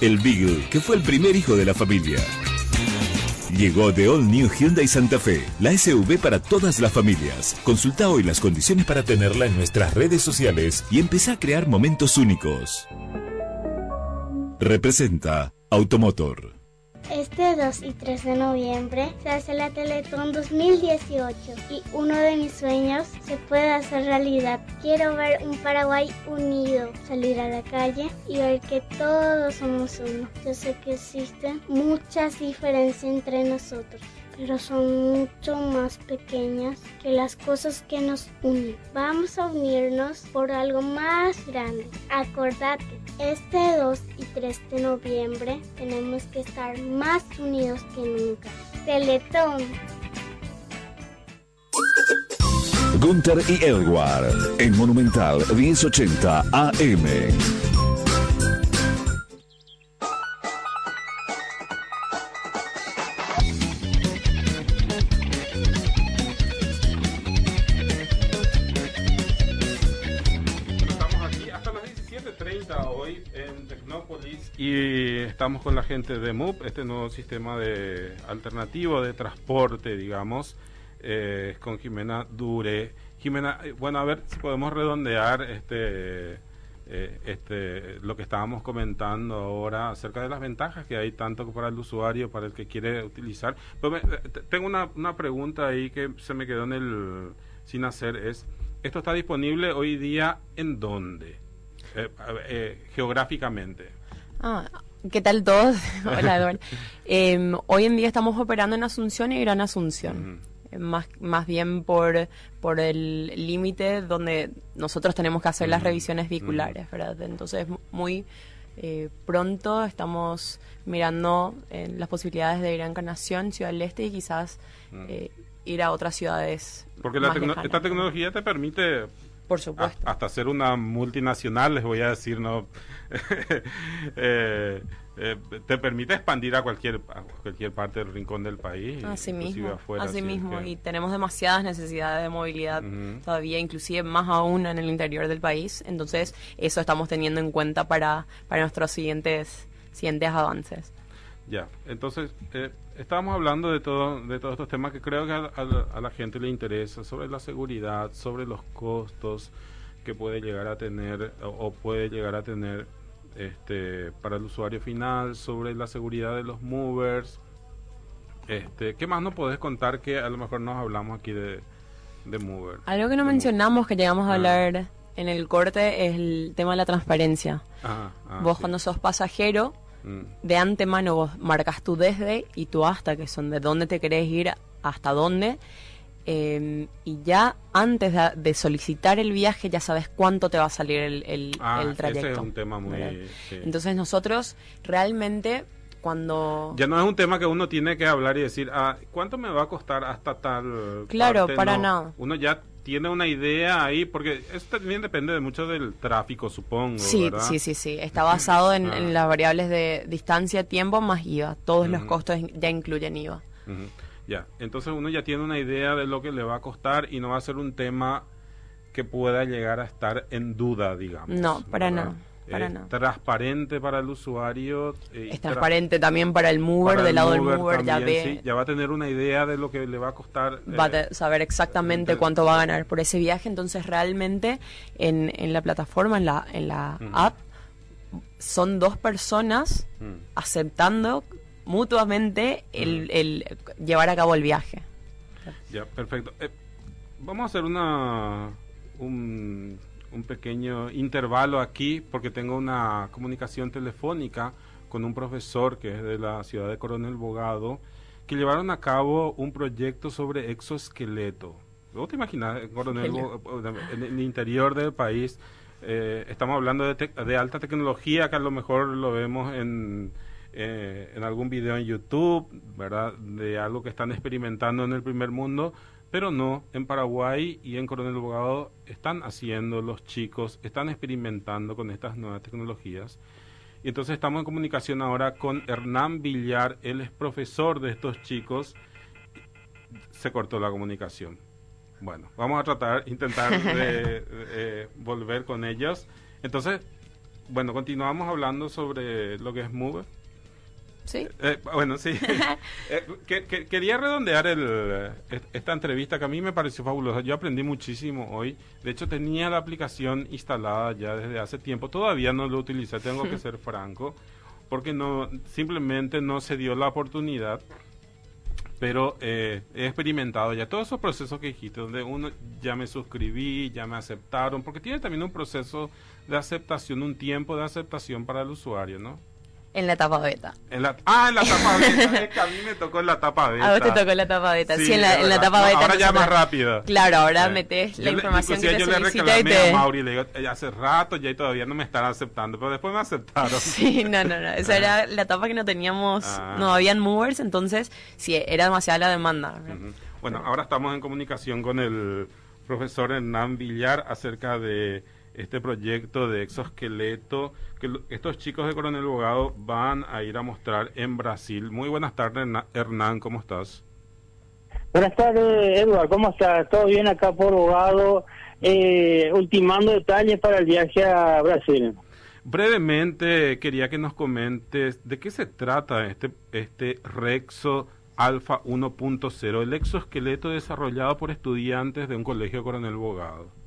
el Beagle, que fue el primer hijo de la familia. Llegó The All New Hyundai Santa Fe, la SUV para todas las familias. Consulta hoy las condiciones para tenerla en nuestras redes sociales y empezá a crear momentos únicos. Representa Automotor.
Este 2 y 3 de noviembre se hace la Teletón 2018 y uno de mis sueños se puede hacer realidad. Quiero ver un Paraguay unido, salir a la calle y ver que todos somos uno. Yo sé que existen muchas diferencias entre nosotros pero son mucho más pequeñas que las cosas que nos unen. Vamos a unirnos por algo más grande. Acordate, este 2 y 3 de noviembre tenemos que estar más unidos que nunca. Teletón.
Gunther y Edward en Monumental 1080 AM.
Estamos con la gente de MUP, este nuevo sistema de alternativo de transporte, digamos, eh, con Jimena Dure. Jimena, eh, bueno, a ver si podemos redondear este, eh, este, lo que estábamos comentando ahora acerca de las ventajas que hay tanto para el usuario, para el que quiere utilizar. tengo una, una pregunta ahí que se me quedó en el sin hacer, es, ¿esto está disponible hoy día en dónde? geográficamente.
Ah, ¿Qué tal todos? (laughs) Hola, Eduardo. Em, hoy en día estamos operando en Asunción y Gran Asunción. Más, más bien por, por el límite donde nosotros tenemos que hacer las revisiones vehiculares, ¿verdad? Entonces, muy eh, pronto estamos mirando en las posibilidades de ir a Encarnación, Ciudad del Este y quizás eh, ir a otras ciudades.
Porque esta tecnología te permite
por supuesto.
hasta ser una multinacional, les voy a decir, ¿no? (laughs) Eh, eh, te permite expandir a cualquier cualquier parte del rincón del país.
Así mismo. así, mismo. Y tenemos demasiadas necesidades de movilidad todavía, inclusive más aún en el interior del país. Entonces, eso estamos teniendo en cuenta para, para nuestros siguientes, siguientes avances.
Ya, entonces, eh, estábamos hablando de, todo, de todos estos temas que creo que a, la gente le interesa, sobre la seguridad, sobre los costos que puede llegar a tener o, puede llegar a tener este para el usuario final, sobre la seguridad de los movers. Este, ¿Qué más nos podés contar que a lo mejor nos hablamos aquí de, de mover?
Algo que no mencionamos, que llegamos a ah. hablar en el corte, es el tema de la transparencia. Ah, Vos cuando sos pasajero Mm. De antemano vos marcas tu desde y tu hasta, que son de dónde te querés ir hasta dónde. Em, y ya antes de, solicitar el viaje ya sabes cuánto te va a salir el, el,
ah,
trayecto.
Ese es un tema muy...
Entonces nosotros realmente cuando...
Ya no es un tema que uno tiene que hablar y decir, ah, ¿cuánto me va a costar hasta tal...
Claro, para nada.
Uno ya tiene una idea ahí, porque esto también depende de mucho del tráfico, supongo.
Sí, sí, sí, sí. Está basado en, ah. las variables de distancia, tiempo más IVA. Todos los costos ya incluyen IVA.
Ya, entonces uno ya tiene una idea de lo que le va a costar y no va a ser un tema que pueda llegar a estar en duda, digamos.
No, para nada
transparente para el usuario.
Eh, es transparente también para el mover, del lado del mover ya ve.
ya va a tener una idea de lo que le va a costar.
Va a eh, saber exactamente cuánto va a ganar por ese viaje. Entonces, realmente en, en la plataforma, en la, en la app, son dos personas aceptando mutuamente el, el, llevar a cabo el viaje.
Ya, perfecto. Eh, vamos a hacer una. Un, un pequeño intervalo aquí porque tengo una comunicación telefónica con un profesor que es de la ciudad de Coronel Bogado, que llevaron a cabo un proyecto sobre exoesqueleto. ¿Vos te imaginas, Coronel, en el interior del país? Eh, estamos hablando de, de, alta tecnología, que a lo mejor lo vemos en, eh, en algún video en YouTube, ¿verdad? De algo que están experimentando en el primer mundo, pero no, en Paraguay y en Coronel Bogado están haciendo los chicos, están experimentando con estas nuevas tecnologías. Y entonces estamos en comunicación ahora con Hernán Villar, él es profesor de estos chicos. Se cortó la comunicación. Bueno, vamos a tratar, intentar de, volver con ellos. Entonces, bueno, continuamos hablando sobre lo que es Move.
Sí.
Eh, bueno, sí. (laughs) Eh, quería redondear el, esta entrevista que a mí me pareció fabulosa. Yo aprendí muchísimo hoy. De hecho, tenía la aplicación instalada ya desde hace tiempo. Todavía no lo utilicé, tengo que (laughs) ser franco. porque no simplemente no se dio la oportunidad pero eh, he experimentado ya todos esos procesos que dijiste, donde uno ya me suscribí, ya me aceptaron, porque tiene también un proceso de aceptación, un tiempo de aceptación para el usuario, ¿no?
En la etapa beta.
En la, ah, en la etapa beta. (laughs) es que a mí me tocó en la etapa beta.
A vos te tocó en la etapa beta. Sí, en, la, en, la, etapa beta.
ahora ya más rápido.
Claro, ahora metes la información que te
yo le reclamé a Mauri, le digo, hace rato ya y todavía no me están aceptando, pero después me aceptaron. (laughs)
Sí, no, no, no. Esa era la etapa que no teníamos, ah. no habían movers, entonces sí, era demasiada la demanda.
Bueno, ahora estamos en comunicación con el profesor Hernán Villar acerca de este proyecto de exoesqueleto que estos chicos de Coronel Bogado van a ir a mostrar en Brasil. Muy buenas tardes, Hernán, ¿cómo estás?
Buenas tardes, Eduardo, ¿cómo estás? ¿Todo bien acá por Bogado? Eh, ultimando detalles para el viaje a Brasil.
Brevemente, quería que nos comentes de qué se trata este, este Rexo Alfa 1.0, el exoesqueleto desarrollado por estudiantes de un colegio Coronel Bogado.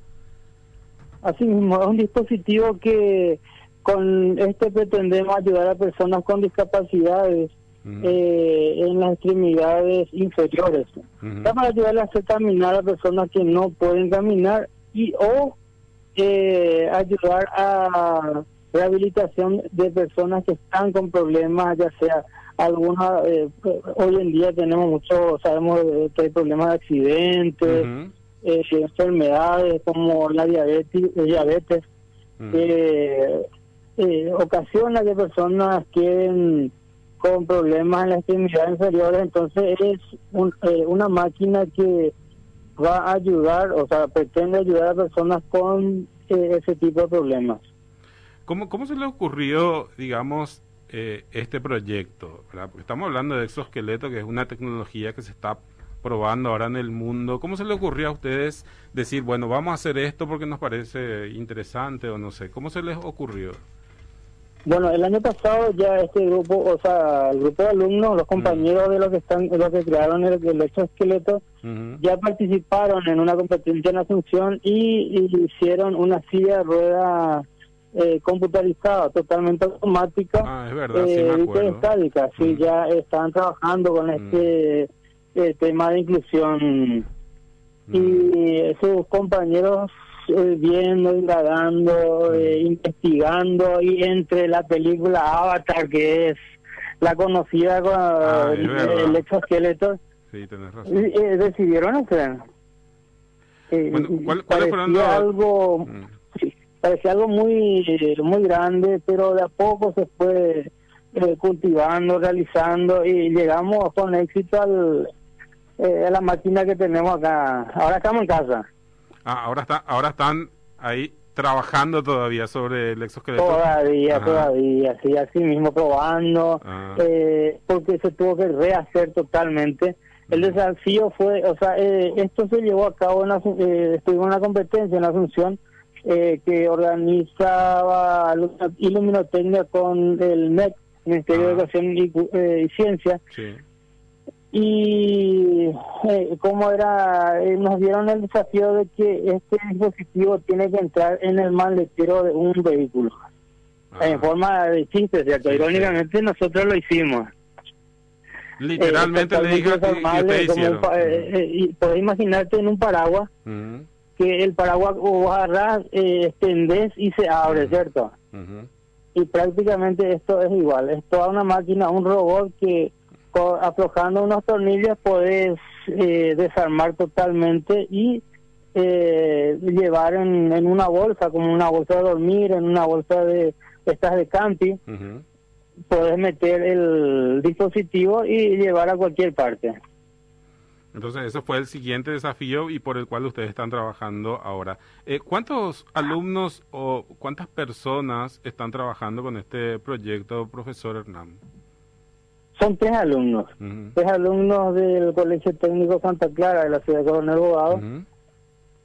Así mismo, es un dispositivo que con este pretendemos ayudar a personas con discapacidades eh, en las extremidades inferiores. para ayudarles a caminar a personas que no pueden caminar y o eh, ayudar a rehabilitación de personas que están con problemas, ya sea alguna, eh, hoy en día tenemos mucho, sabemos que hay problemas de accidentes, eh, enfermedades como la diabetes, diabetes que eh, ocasiona que personas queden con problemas en la extremidad inferior, entonces es eh, una máquina que va a ayudar, o sea, pretende ayudar a personas con eh, ese tipo de problemas.
¿Cómo, ¿Cómo se le ocurrió, digamos, este proyecto? Porque estamos hablando de exoesqueleto, que es una tecnología que se está probando ahora en el mundo. ¿Cómo se le ocurrió a ustedes decir, bueno, vamos a hacer esto porque nos parece interesante o no sé? ¿Cómo se les ocurrió?
Bueno, el año pasado ya este grupo, o sea, el grupo de alumnos, los compañeros de los que están, los que crearon el, el exoesqueleto, ya participaron en una competencia en Asunción y, hicieron una silla de rueda eh, computarizada, totalmente automática,
ah, es verdad, sí eh,
estática. Sí, ya están trabajando con este el tema de inclusión y mm. sus compañeros eh, viendo, indagando, mm. eh, investigando y entre la película Avatar que es la conocida con ah, el, exoesqueleto sí, eh, decidieron hacer
¿cuál, parecía
algo mm. parecía algo muy muy grande pero de a poco se fue cultivando realizando y llegamos con éxito al eh, la máquina que tenemos acá. Ahora estamos en casa.
Ah, ahora, está, ahora están ahí trabajando todavía sobre el exoesqueleto.
Todavía, todavía, sí, así mismo probando, ah. eh, porque se tuvo que rehacer totalmente. El desafío fue, o sea, eh, esto se llevó a cabo, en la, eh, estuvo en una competencia en Asunción eh, que organizaba Iluminotecnia con el MEC, Ministerio de ah. Educación y, y Ciencia. Sí y eh, como era, eh, nos dieron el desafío de que este dispositivo tiene que entrar en el maletero de un vehículo, en forma de chiste, ¿cierto? Irónicamente nosotros lo hicimos.
Literalmente le dije
que y podés imaginarte en un paraguas que el paraguas vos agarrás, eh, extendés y se abre, ¿cierto? Y prácticamente esto es igual, es toda una máquina, un robot que aflojando unos tornillos puedes eh, desarmar totalmente y eh, llevar en, una bolsa, como una bolsa de dormir, en una bolsa de estas de camping, puedes meter el dispositivo y llevar a cualquier parte.
Entonces, eso fue el siguiente desafío y por el cual ustedes están trabajando ahora. Eh, ¿Cuántos alumnos o cuántas personas están trabajando con este proyecto, profesor Hernán?
Son tres alumnos, tres alumnos del Colegio Técnico Santa Clara de la ciudad de Coronel Bogado,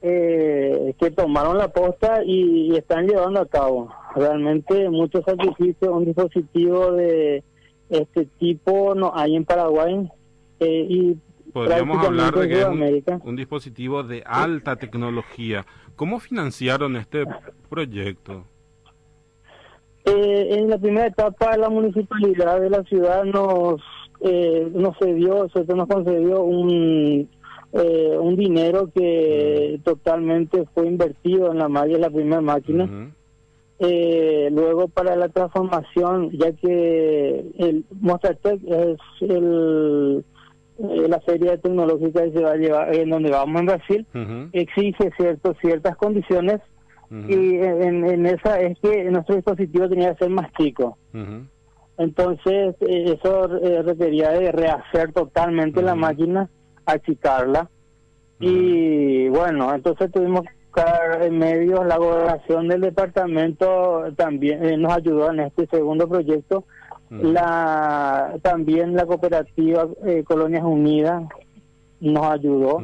eh, que tomaron la posta y, están llevando a cabo realmente muchos sacrificios. Un dispositivo de este tipo no hay en Paraguay eh, y
Podríamos hablar de que es un, un, dispositivo de alta tecnología. ¿Cómo financiaron este proyecto?
Eh, en la primera etapa la municipalidad de la ciudad nos eh, nos cedió, nos concedió un eh, un dinero que totalmente fue invertido en la máquina, la primera máquina. eh, luego para la transformación, ya que el Mostratec es el, eh, la feria tecnológica que se va a llevar en donde vamos en Brasil, exige ciertos, ciertas condiciones y en, en, esa es que nuestro dispositivo tenía que ser más chico. Entonces eh, eso eh, requería de rehacer totalmente la máquina, achicarla. Y bueno, entonces tuvimos que buscar medios, la gobernación del departamento. También eh, nos ayudó en este segundo proyecto, la también la cooperativa Colonias Unidas nos ayudó.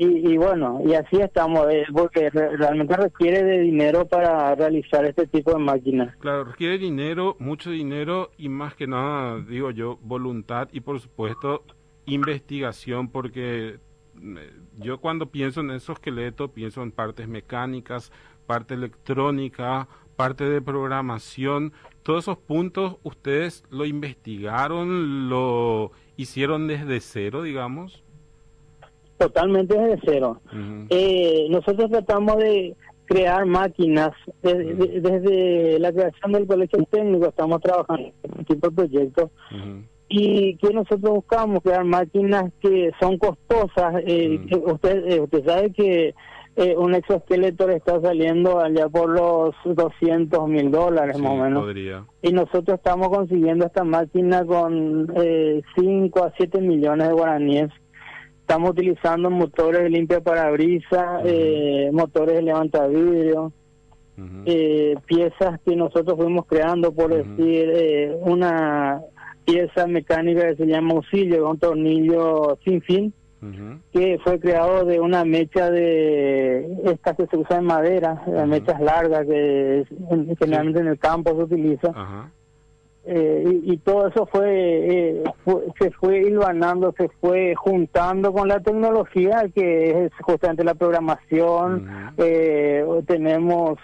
Y, bueno, y así estamos, eh, porque realmente requiere de dinero para realizar este tipo de máquinas.
Claro, requiere dinero, mucho dinero y más que nada, digo yo, voluntad y por supuesto investigación, porque eh, yo cuando pienso en esos esqueletos pienso en partes mecánicas, parte electrónica, parte de programación, todos esos puntos ustedes lo investigaron, lo hicieron desde cero, digamos
totalmente desde cero. eh, nosotros tratamos de crear máquinas desde, la creación del colegio técnico, estamos trabajando en este tipo de proyectos. Y que nosotros buscamos crear máquinas que son costosas. Eh, usted eh, usted sabe que eh, un exoesqueleto está saliendo allá por los 200 mil dólares más o menos. Y nosotros estamos consiguiendo esta máquina con 5 a 7 millones de guaraníes Estamos utilizando motores de limpia parabrisas, eh, motores de levanta vidrio, eh, piezas que nosotros fuimos creando, por decir, eh, una pieza mecánica que se llama auxilio, un tornillo sin fin, que fue creado de una mecha de estas que se usa en madera, mechas largas que generalmente en el campo se utiliza. Eh, y, todo eso eh, fue, se fue hilvanando, se fue juntando con la tecnología que es justamente la programación, eh, tenemos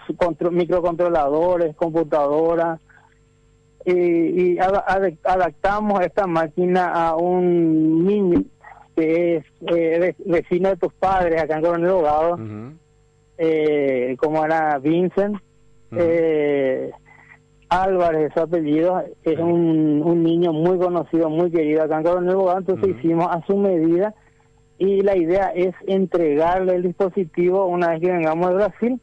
microcontroladores, computadoras y, adaptamos esta máquina a un niño que es vecino de tus padres acá en Coronel Abogado, como era Vincent. Álvarez, su apellido, es un, un niño muy conocido, muy querido acá en Coronel Bogotá, entonces hicimos a su medida y la idea es entregarle el dispositivo una vez que vengamos de Brasil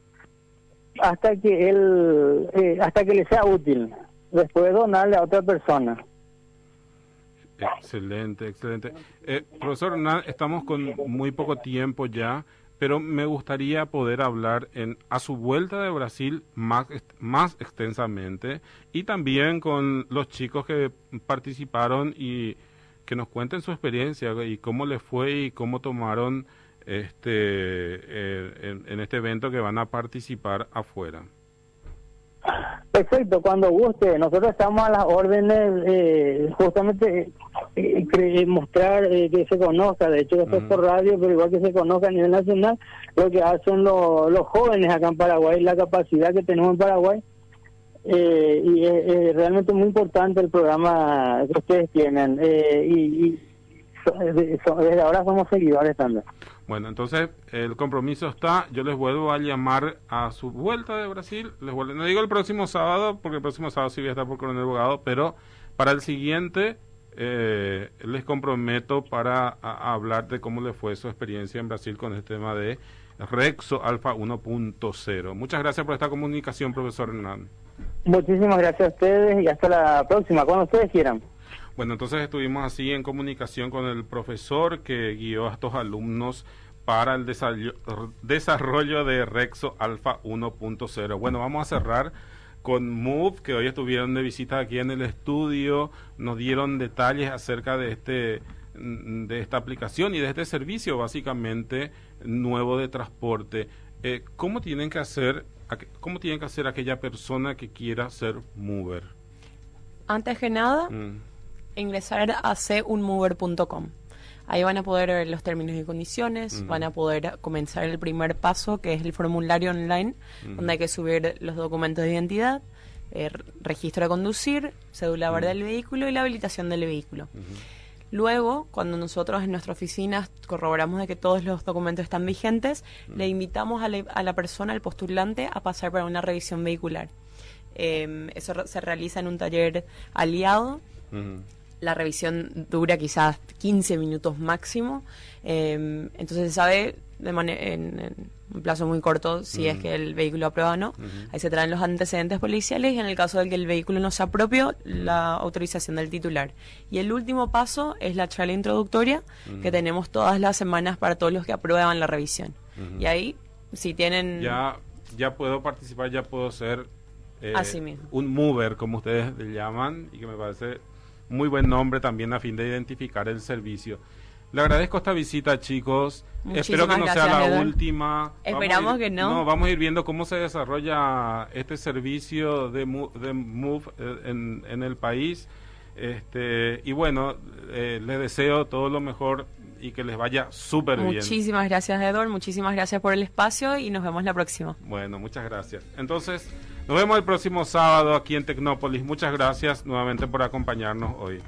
hasta que él, eh, hasta que le sea útil, después donarle a otra persona.
Excelente, excelente. Eh, profesor estamos con muy poco tiempo ya pero me gustaría poder hablar en a su vuelta de Brasil más, más extensamente y también con los chicos que participaron y que nos cuenten su experiencia y cómo les fue y cómo tomaron este eh, en este evento que van a participar afuera.
Perfecto, cuando guste. Nosotros estamos a las órdenes, eh, justamente eh, mostrar eh, que se conozca. De hecho, esto es por radio, pero igual que se conozca a nivel nacional, lo que hacen los jóvenes acá en Paraguay, la capacidad que tenemos en Paraguay. y es realmente muy importante el programa que ustedes tienen. y, y desde ahora somos seguidores también.
Bueno, entonces el compromiso está. Yo les vuelvo a llamar a su vuelta de Brasil. Les vuelvo, no digo el próximo sábado, porque el próximo sábado sí voy a estar por Coronel Abogado, pero para el siguiente eh, les comprometo para hablar de cómo le fue su experiencia en Brasil con el tema de Rexo Alfa 1.0. Muchas gracias por esta comunicación, profesor Hernán.
Muchísimas gracias a ustedes y hasta la próxima, cuando ustedes quieran.
Bueno, entonces estuvimos así en comunicación con el profesor que guió a estos alumnos para el desarrollo de Rexo Alpha 1.0. Bueno, vamos a cerrar con Move, que hoy estuvieron de visita aquí en el estudio, nos dieron detalles acerca de este de esta aplicación y de este servicio básicamente nuevo de transporte. Eh, ¿Cómo tienen que hacer cómo tienen que hacer aquella persona que quiera ser mover?
Antes que nada, mm. ingresar a cunmover.com. Ahí van a poder ver los términos y condiciones, van a poder comenzar el primer paso, que es el formulario online, donde hay que subir los documentos de identidad, eh, registro de conducir, cédula verde del vehículo y la habilitación del vehículo. Luego, cuando nosotros en nuestra oficina corroboramos de que todos los documentos están vigentes, le invitamos a la, persona, al postulante, a pasar para una revisión vehicular. Em, eso se realiza en un taller aliado. La revisión dura quizás 15 minutos máximo. Em, entonces se sabe de manera en, un plazo muy corto si es que el vehículo aprueba o no. Ahí se traen los antecedentes policiales y en el caso de que el vehículo no sea propio, la autorización del titular. Y el último paso es la charla introductoria que tenemos todas las semanas para todos los que aprueban la revisión. Y ahí, si tienen...
Ya, ya puedo participar, ya puedo ser
eh,
un mover, como ustedes le llaman, y que me parece muy buen nombre también a fin de identificar el servicio. Le agradezco esta visita, chicos. Espero que no sea la última.
Esperamos que no.
No, vamos a ir viendo cómo se desarrolla este servicio de, de Move eh, en, en, el país. Este, y bueno, eh, les deseo todo lo mejor y que les vaya súper bien.
Muchísimas gracias, Edward. Muchísimas gracias por el espacio y nos vemos la próxima.
Bueno, muchas gracias. Entonces, nos vemos el próximo sábado aquí en Tecnópolis. Muchas gracias nuevamente por acompañarnos hoy.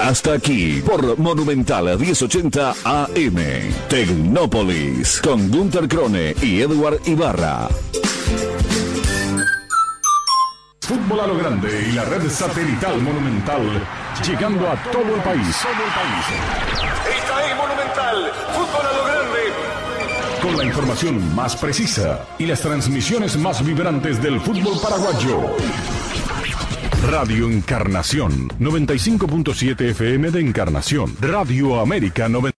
Hasta aquí por Monumental 1080 AM. Tecnópolis con Gunter Krone y Edward Ibarra. Fútbol a lo grande y la red satelital Monumental llegando a todo el país. Está ahí Monumental, fútbol a lo grande. Con la información más precisa y las transmisiones más vibrantes del fútbol paraguayo. Radio Encarnación, 95.7 FM de Encarnación. Radio América 90.